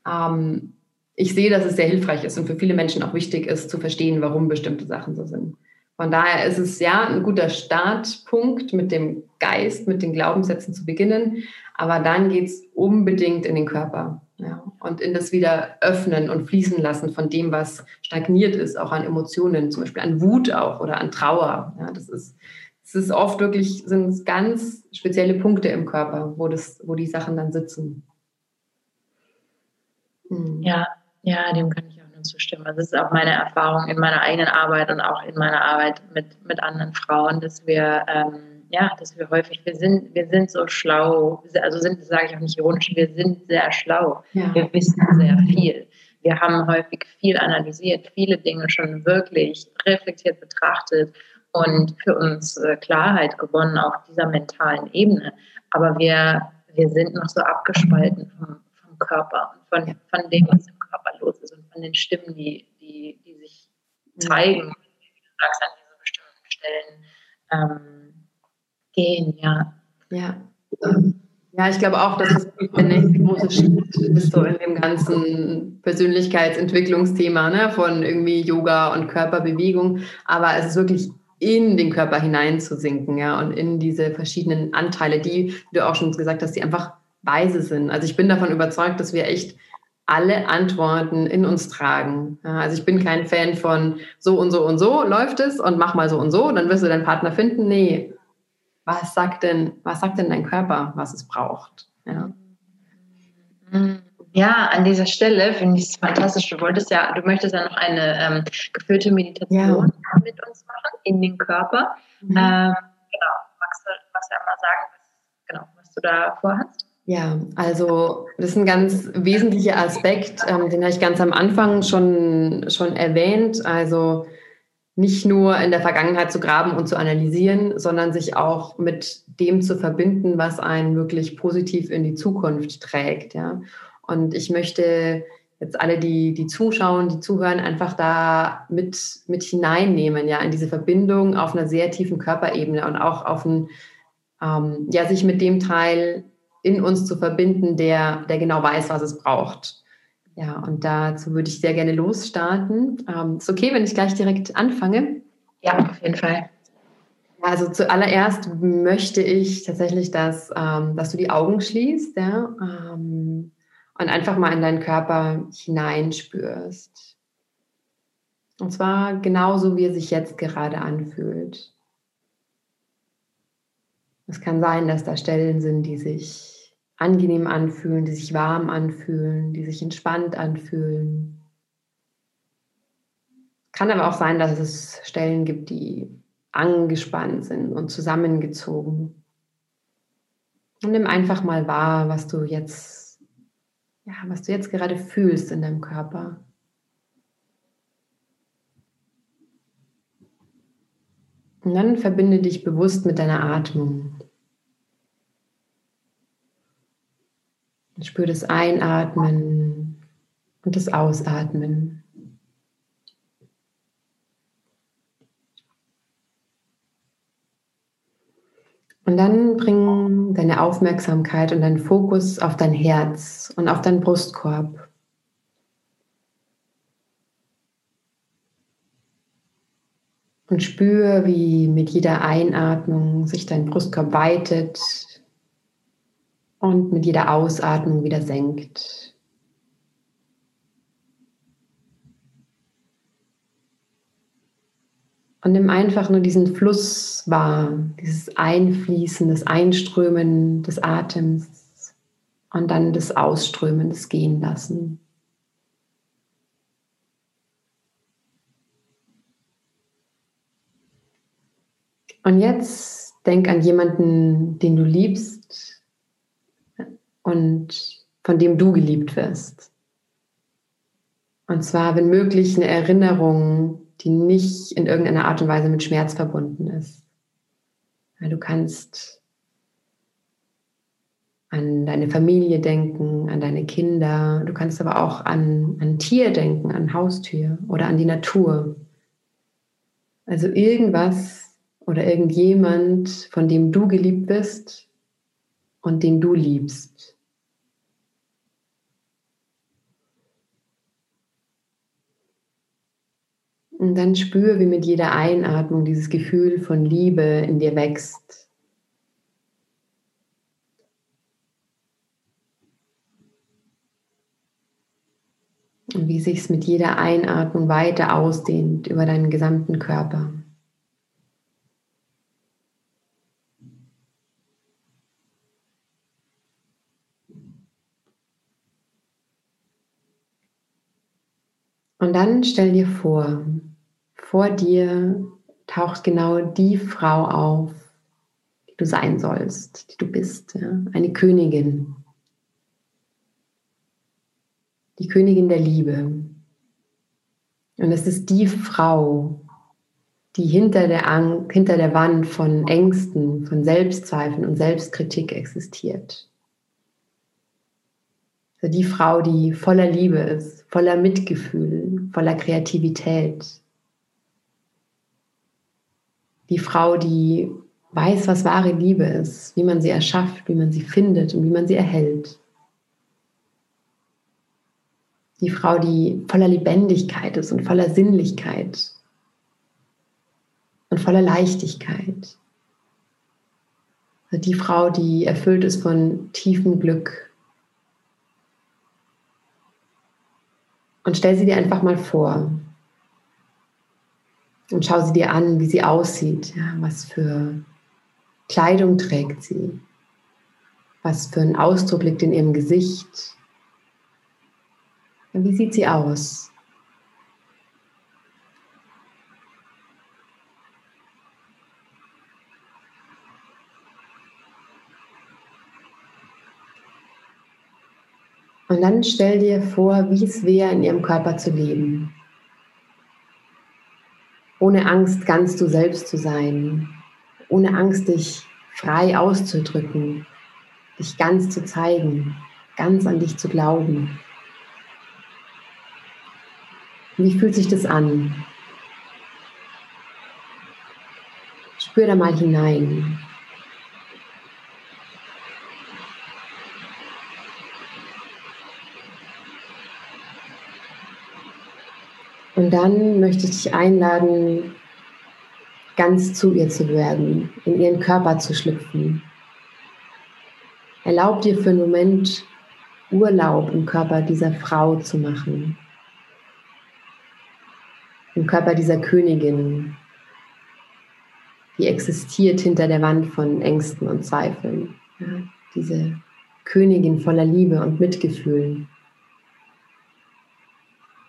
ähm, ich sehe, dass es sehr hilfreich ist und für viele Menschen auch wichtig ist, zu verstehen, warum bestimmte Sachen so sind. Von daher ist es ja ein guter Startpunkt, mit dem Geist, mit den Glaubenssätzen zu beginnen. Aber dann geht es unbedingt in den Körper. Ja. Und in das wieder öffnen und fließen lassen von dem, was stagniert ist, auch an Emotionen, zum Beispiel an Wut auch oder an Trauer. Ja, das ist, das ist oft wirklich, sind ganz spezielle Punkte im Körper, wo, das, wo die Sachen dann sitzen. Hm. Ja, ja, dem kann ich zustimmen. Das ist auch meine Erfahrung in meiner eigenen Arbeit und auch in meiner Arbeit mit, mit anderen Frauen, dass wir ähm, ja, dass wir häufig, wir sind, wir sind so schlau, also sind, sage ich auch nicht ironisch, wir sind sehr schlau. Ja. Wir wissen sehr viel. Wir haben häufig viel analysiert, viele Dinge schon wirklich reflektiert betrachtet und für uns äh, Klarheit gewonnen auf dieser mentalen Ebene. Aber wir, wir sind noch so abgespalten vom, vom Körper und von, von dem, was im Körper los ist von den Stimmen, die, die, die sich zeigen, wie du sagst, an diesen bestimmten Stellen. Ähm, gehen, ja. Ja. Ja, ich glaube auch, dass es der nächste große Schritt ist, so in dem ganzen Persönlichkeitsentwicklungsthema ne, von irgendwie Yoga und Körperbewegung. Aber es ist wirklich in den Körper hineinzusinken, ja, und in diese verschiedenen Anteile, die, wie du auch schon gesagt hast, die einfach weise sind. Also ich bin davon überzeugt, dass wir echt alle Antworten in uns tragen. Ja, also ich bin kein Fan von so und so und so läuft es und mach mal so und so, dann wirst du deinen Partner finden. Nee, was sagt denn, was sagt denn dein Körper, was es braucht? Ja. Ja, an dieser Stelle finde ich es fantastisch. Du wolltest ja, du möchtest ja noch eine ähm, geführte Meditation ja. mit uns machen in den Körper. Mhm. Ähm, genau. Magst du, magst du einmal sagen, was, genau, was du da vorhast? Ja, also das ist ein ganz wesentlicher Aspekt, ähm, den habe ich ganz am Anfang schon, schon erwähnt. Also nicht nur in der Vergangenheit zu graben und zu analysieren, sondern sich auch mit dem zu verbinden, was einen wirklich positiv in die Zukunft trägt. Ja. Und ich möchte jetzt alle, die, die zuschauen, die zuhören, einfach da mit, mit hineinnehmen, ja, in diese Verbindung auf einer sehr tiefen Körperebene und auch auf ein, ähm, ja, sich mit dem Teil in uns zu verbinden, der, der genau weiß, was es braucht. Ja, und dazu würde ich sehr gerne losstarten. Ähm, ist okay, wenn ich gleich direkt anfange? Ja, auf jeden Fall. Also zuallererst möchte ich tatsächlich, dass, ähm, dass du die Augen schließt ja, ähm, und einfach mal in deinen Körper hineinspürst. Und zwar genauso, wie er sich jetzt gerade anfühlt. Es kann sein, dass da Stellen sind, die sich angenehm anfühlen, die sich warm anfühlen, die sich entspannt anfühlen. Kann aber auch sein, dass es Stellen gibt, die angespannt sind und zusammengezogen. Und nimm einfach mal wahr, was du jetzt, ja, was du jetzt gerade fühlst in deinem Körper. Und dann verbinde dich bewusst mit deiner Atmung. Spür das Einatmen und das Ausatmen. Und dann bring deine Aufmerksamkeit und deinen Fokus auf dein Herz und auf deinen Brustkorb. Und spür, wie mit jeder Einatmung sich dein Brustkorb weitet und mit jeder Ausatmung wieder senkt. Und nimm einfach nur diesen Fluss wahr, dieses Einfließen, das Einströmen des Atems und dann das Ausströmen, das Gehen lassen. Und jetzt denk an jemanden, den du liebst und von dem du geliebt wirst. Und zwar, wenn möglich, eine Erinnerung, die nicht in irgendeiner Art und Weise mit Schmerz verbunden ist. du kannst an deine Familie denken, an deine Kinder. Du kannst aber auch an ein Tier denken, an Haustür oder an die Natur. Also irgendwas oder irgendjemand, von dem du geliebt bist und den du liebst. Und dann spür, wie mit jeder Einatmung dieses Gefühl von Liebe in dir wächst. Und wie sich es mit jeder Einatmung weiter ausdehnt über deinen gesamten Körper. Und dann stell dir vor, vor dir taucht genau die Frau auf, die du sein sollst, die du bist, ja? eine Königin. Die Königin der Liebe. Und es ist die Frau, die hinter der, Ang hinter der Wand von Ängsten, von Selbstzweifeln und Selbstkritik existiert. Also die Frau, die voller Liebe ist, voller Mitgefühl, voller Kreativität. Die Frau, die weiß, was wahre Liebe ist, wie man sie erschafft, wie man sie findet und wie man sie erhält. Die Frau, die voller Lebendigkeit ist und voller Sinnlichkeit und voller Leichtigkeit. Die Frau, die erfüllt ist von tiefem Glück Und stell sie dir einfach mal vor. Und schau sie dir an, wie sie aussieht. Ja, was für Kleidung trägt sie? Was für ein Ausdruck liegt in ihrem Gesicht? wie sieht sie aus? Und dann stell dir vor, wie es wäre, in ihrem Körper zu leben. Ohne Angst, ganz du selbst zu sein. Ohne Angst, dich frei auszudrücken. Dich ganz zu zeigen. Ganz an dich zu glauben. Wie fühlt sich das an? Spür da mal hinein. Und dann möchte ich dich einladen, ganz zu ihr zu werden, in ihren Körper zu schlüpfen. Erlaub dir für einen Moment Urlaub im Körper dieser Frau zu machen. Im Körper dieser Königin, die existiert hinter der Wand von Ängsten und Zweifeln. Ja, diese Königin voller Liebe und Mitgefühl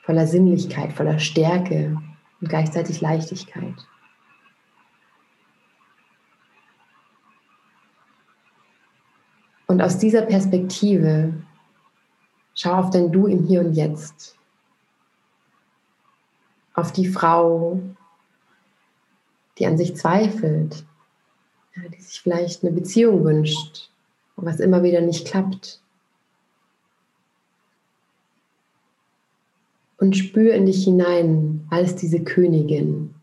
voller Sinnlichkeit, voller Stärke und gleichzeitig Leichtigkeit. Und aus dieser Perspektive schau auf dein Du im Hier und Jetzt. Auf die Frau, die an sich zweifelt, die sich vielleicht eine Beziehung wünscht, was immer wieder nicht klappt. Und spür in dich hinein als diese Königin.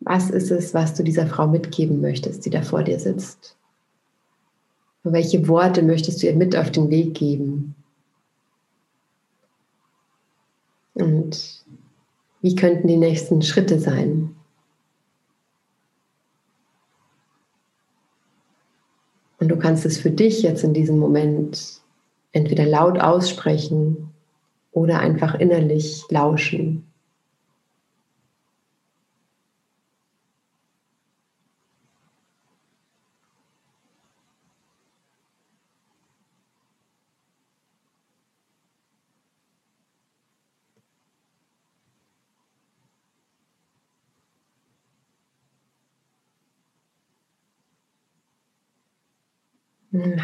Was ist es, was du dieser Frau mitgeben möchtest, die da vor dir sitzt? Und welche Worte möchtest du ihr mit auf den Weg geben? Und wie könnten die nächsten Schritte sein? Und du kannst es für dich jetzt in diesem Moment entweder laut aussprechen oder einfach innerlich lauschen.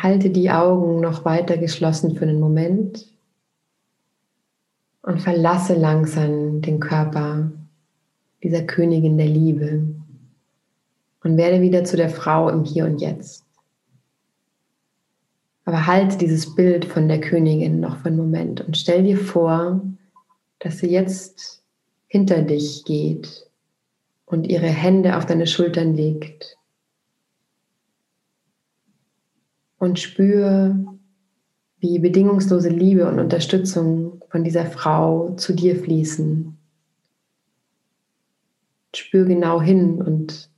Halte die Augen noch weiter geschlossen für einen Moment und verlasse langsam den Körper dieser Königin der Liebe und werde wieder zu der Frau im Hier und Jetzt. Aber halte dieses Bild von der Königin noch für einen Moment und stell dir vor, dass sie jetzt hinter dich geht und ihre Hände auf deine Schultern legt. Und spür, wie bedingungslose Liebe und Unterstützung von dieser Frau zu dir fließen. Spür genau hin und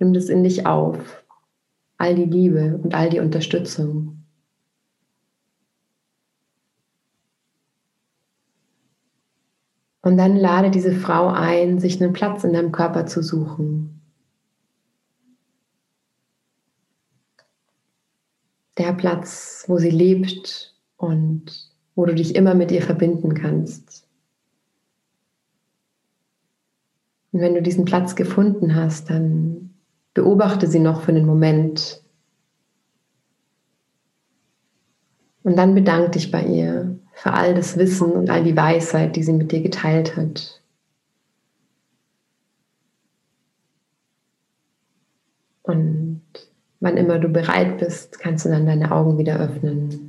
nimm das in dich auf. All die Liebe und all die Unterstützung. Und dann lade diese Frau ein, sich einen Platz in deinem Körper zu suchen. Der Platz, wo sie lebt und wo du dich immer mit ihr verbinden kannst. Und wenn du diesen Platz gefunden hast, dann beobachte sie noch für einen Moment. Und dann bedank dich bei ihr für all das Wissen und all die Weisheit, die sie mit dir geteilt hat. Und wann immer du bereit bist, kannst du dann deine Augen wieder öffnen.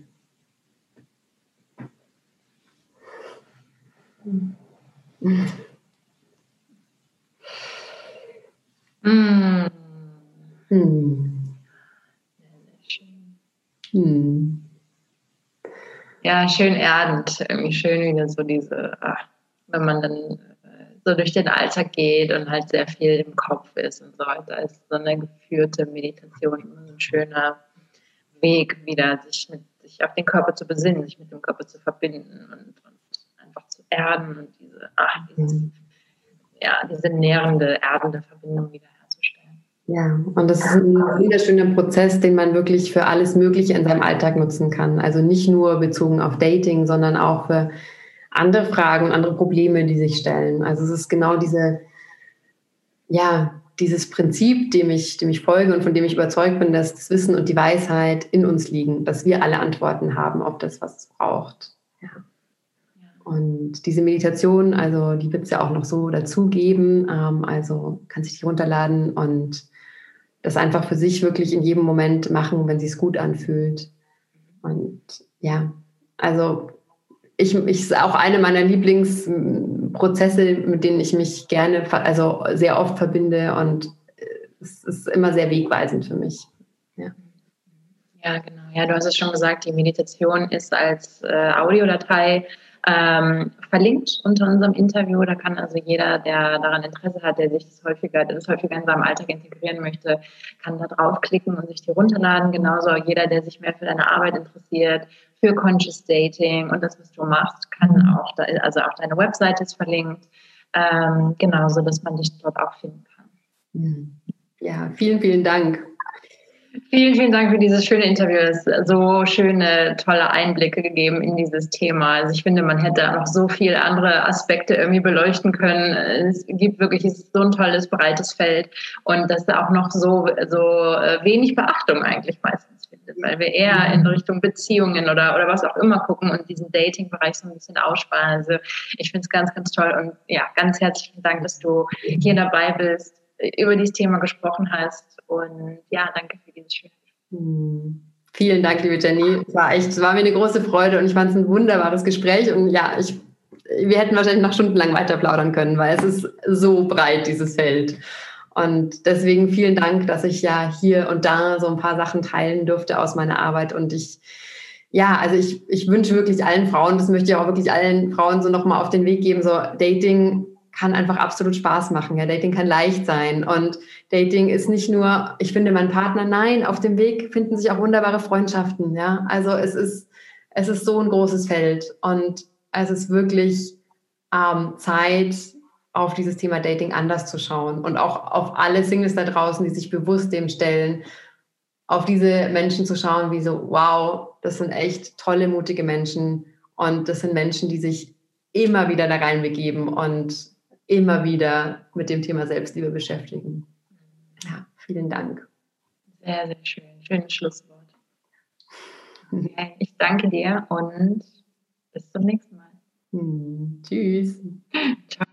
Hm. Ja, schön erdend. Irgendwie schön wieder so diese, ach, wenn man dann äh, so durch den Alltag geht und halt sehr viel im Kopf ist und so weiter, ist so eine geführte Meditation immer ein schöner Weg, wieder sich mit sich auf den Körper zu besinnen, sich mit dem Körper zu verbinden und, erden und diese, ach, dieses, mhm. ja, diese nährende, erdende Verbindung wieder ja, und das ist ein wunderschöner Prozess, den man wirklich für alles Mögliche in seinem Alltag nutzen kann. Also nicht nur bezogen auf Dating, sondern auch für andere Fragen und andere Probleme, die sich stellen. Also es ist genau diese, ja, dieses Prinzip, dem ich, dem ich folge und von dem ich überzeugt bin, dass das Wissen und die Weisheit in uns liegen, dass wir alle Antworten haben auf das, was es braucht. Und diese Meditation, also die wird es ja auch noch so dazugeben. Ähm, also kann sich die runterladen und das einfach für sich wirklich in jedem Moment machen, wenn sie es gut anfühlt. Und ja, also ich, ich ist auch eine meiner Lieblingsprozesse, mit denen ich mich gerne, also sehr oft verbinde und es ist immer sehr wegweisend für mich. Ja. Ja, genau. Ja, du hast es schon gesagt, die Meditation ist als äh, Audiodatei ähm, verlinkt unter unserem Interview. Da kann also jeder, der daran Interesse hat, der sich das häufiger, das häufiger in seinem Alltag integrieren möchte, kann da draufklicken und sich die runterladen. Genauso jeder, der sich mehr für deine Arbeit interessiert, für Conscious Dating und das, was du machst, kann auch, da, also auch deine Webseite ist verlinkt. Ähm, genauso, dass man dich dort auch finden kann. Ja, vielen, vielen Dank. Vielen, vielen Dank für dieses schöne Interview. Es ist so schöne, tolle Einblicke gegeben in dieses Thema. Also ich finde, man hätte noch so viele andere Aspekte irgendwie beleuchten können. Es gibt wirklich, so ein tolles, breites Feld und das auch noch so, so äh, wenig Beachtung eigentlich meistens findet, weil wir eher in Richtung Beziehungen oder, oder was auch immer gucken und diesen Dating-Bereich so ein bisschen aussparen. Also ich finde es ganz, ganz toll und ja, ganz herzlichen Dank, dass du hier dabei bist über dieses Thema gesprochen hast. Und ja, danke für dieses schöne hm. Vielen Dank, liebe Jenny. Es war echt, es war mir eine große Freude und ich fand es ein wunderbares Gespräch. Und ja, ich, wir hätten wahrscheinlich noch stundenlang weiter plaudern können, weil es ist so breit, dieses Feld. Und deswegen vielen Dank, dass ich ja hier und da so ein paar Sachen teilen durfte aus meiner Arbeit. Und ich, ja, also ich, ich wünsche wirklich allen Frauen, das möchte ich auch wirklich allen Frauen so nochmal auf den Weg geben, so Dating kann einfach absolut Spaß machen. Ja, Dating kann leicht sein und Dating ist nicht nur, ich finde meinen Partner. Nein, auf dem Weg finden sich auch wunderbare Freundschaften. Ja, also es ist es ist so ein großes Feld und es ist wirklich ähm, Zeit, auf dieses Thema Dating anders zu schauen und auch auf alle Singles da draußen, die sich bewusst dem stellen, auf diese Menschen zu schauen, wie so, wow, das sind echt tolle, mutige Menschen und das sind Menschen, die sich immer wieder da reinbegeben und immer wieder mit dem Thema Selbstliebe beschäftigen. Ja, vielen Dank. Sehr, sehr schön. Schönes Schlusswort. Okay, ich danke dir und bis zum nächsten Mal. Hm, tschüss. Ciao.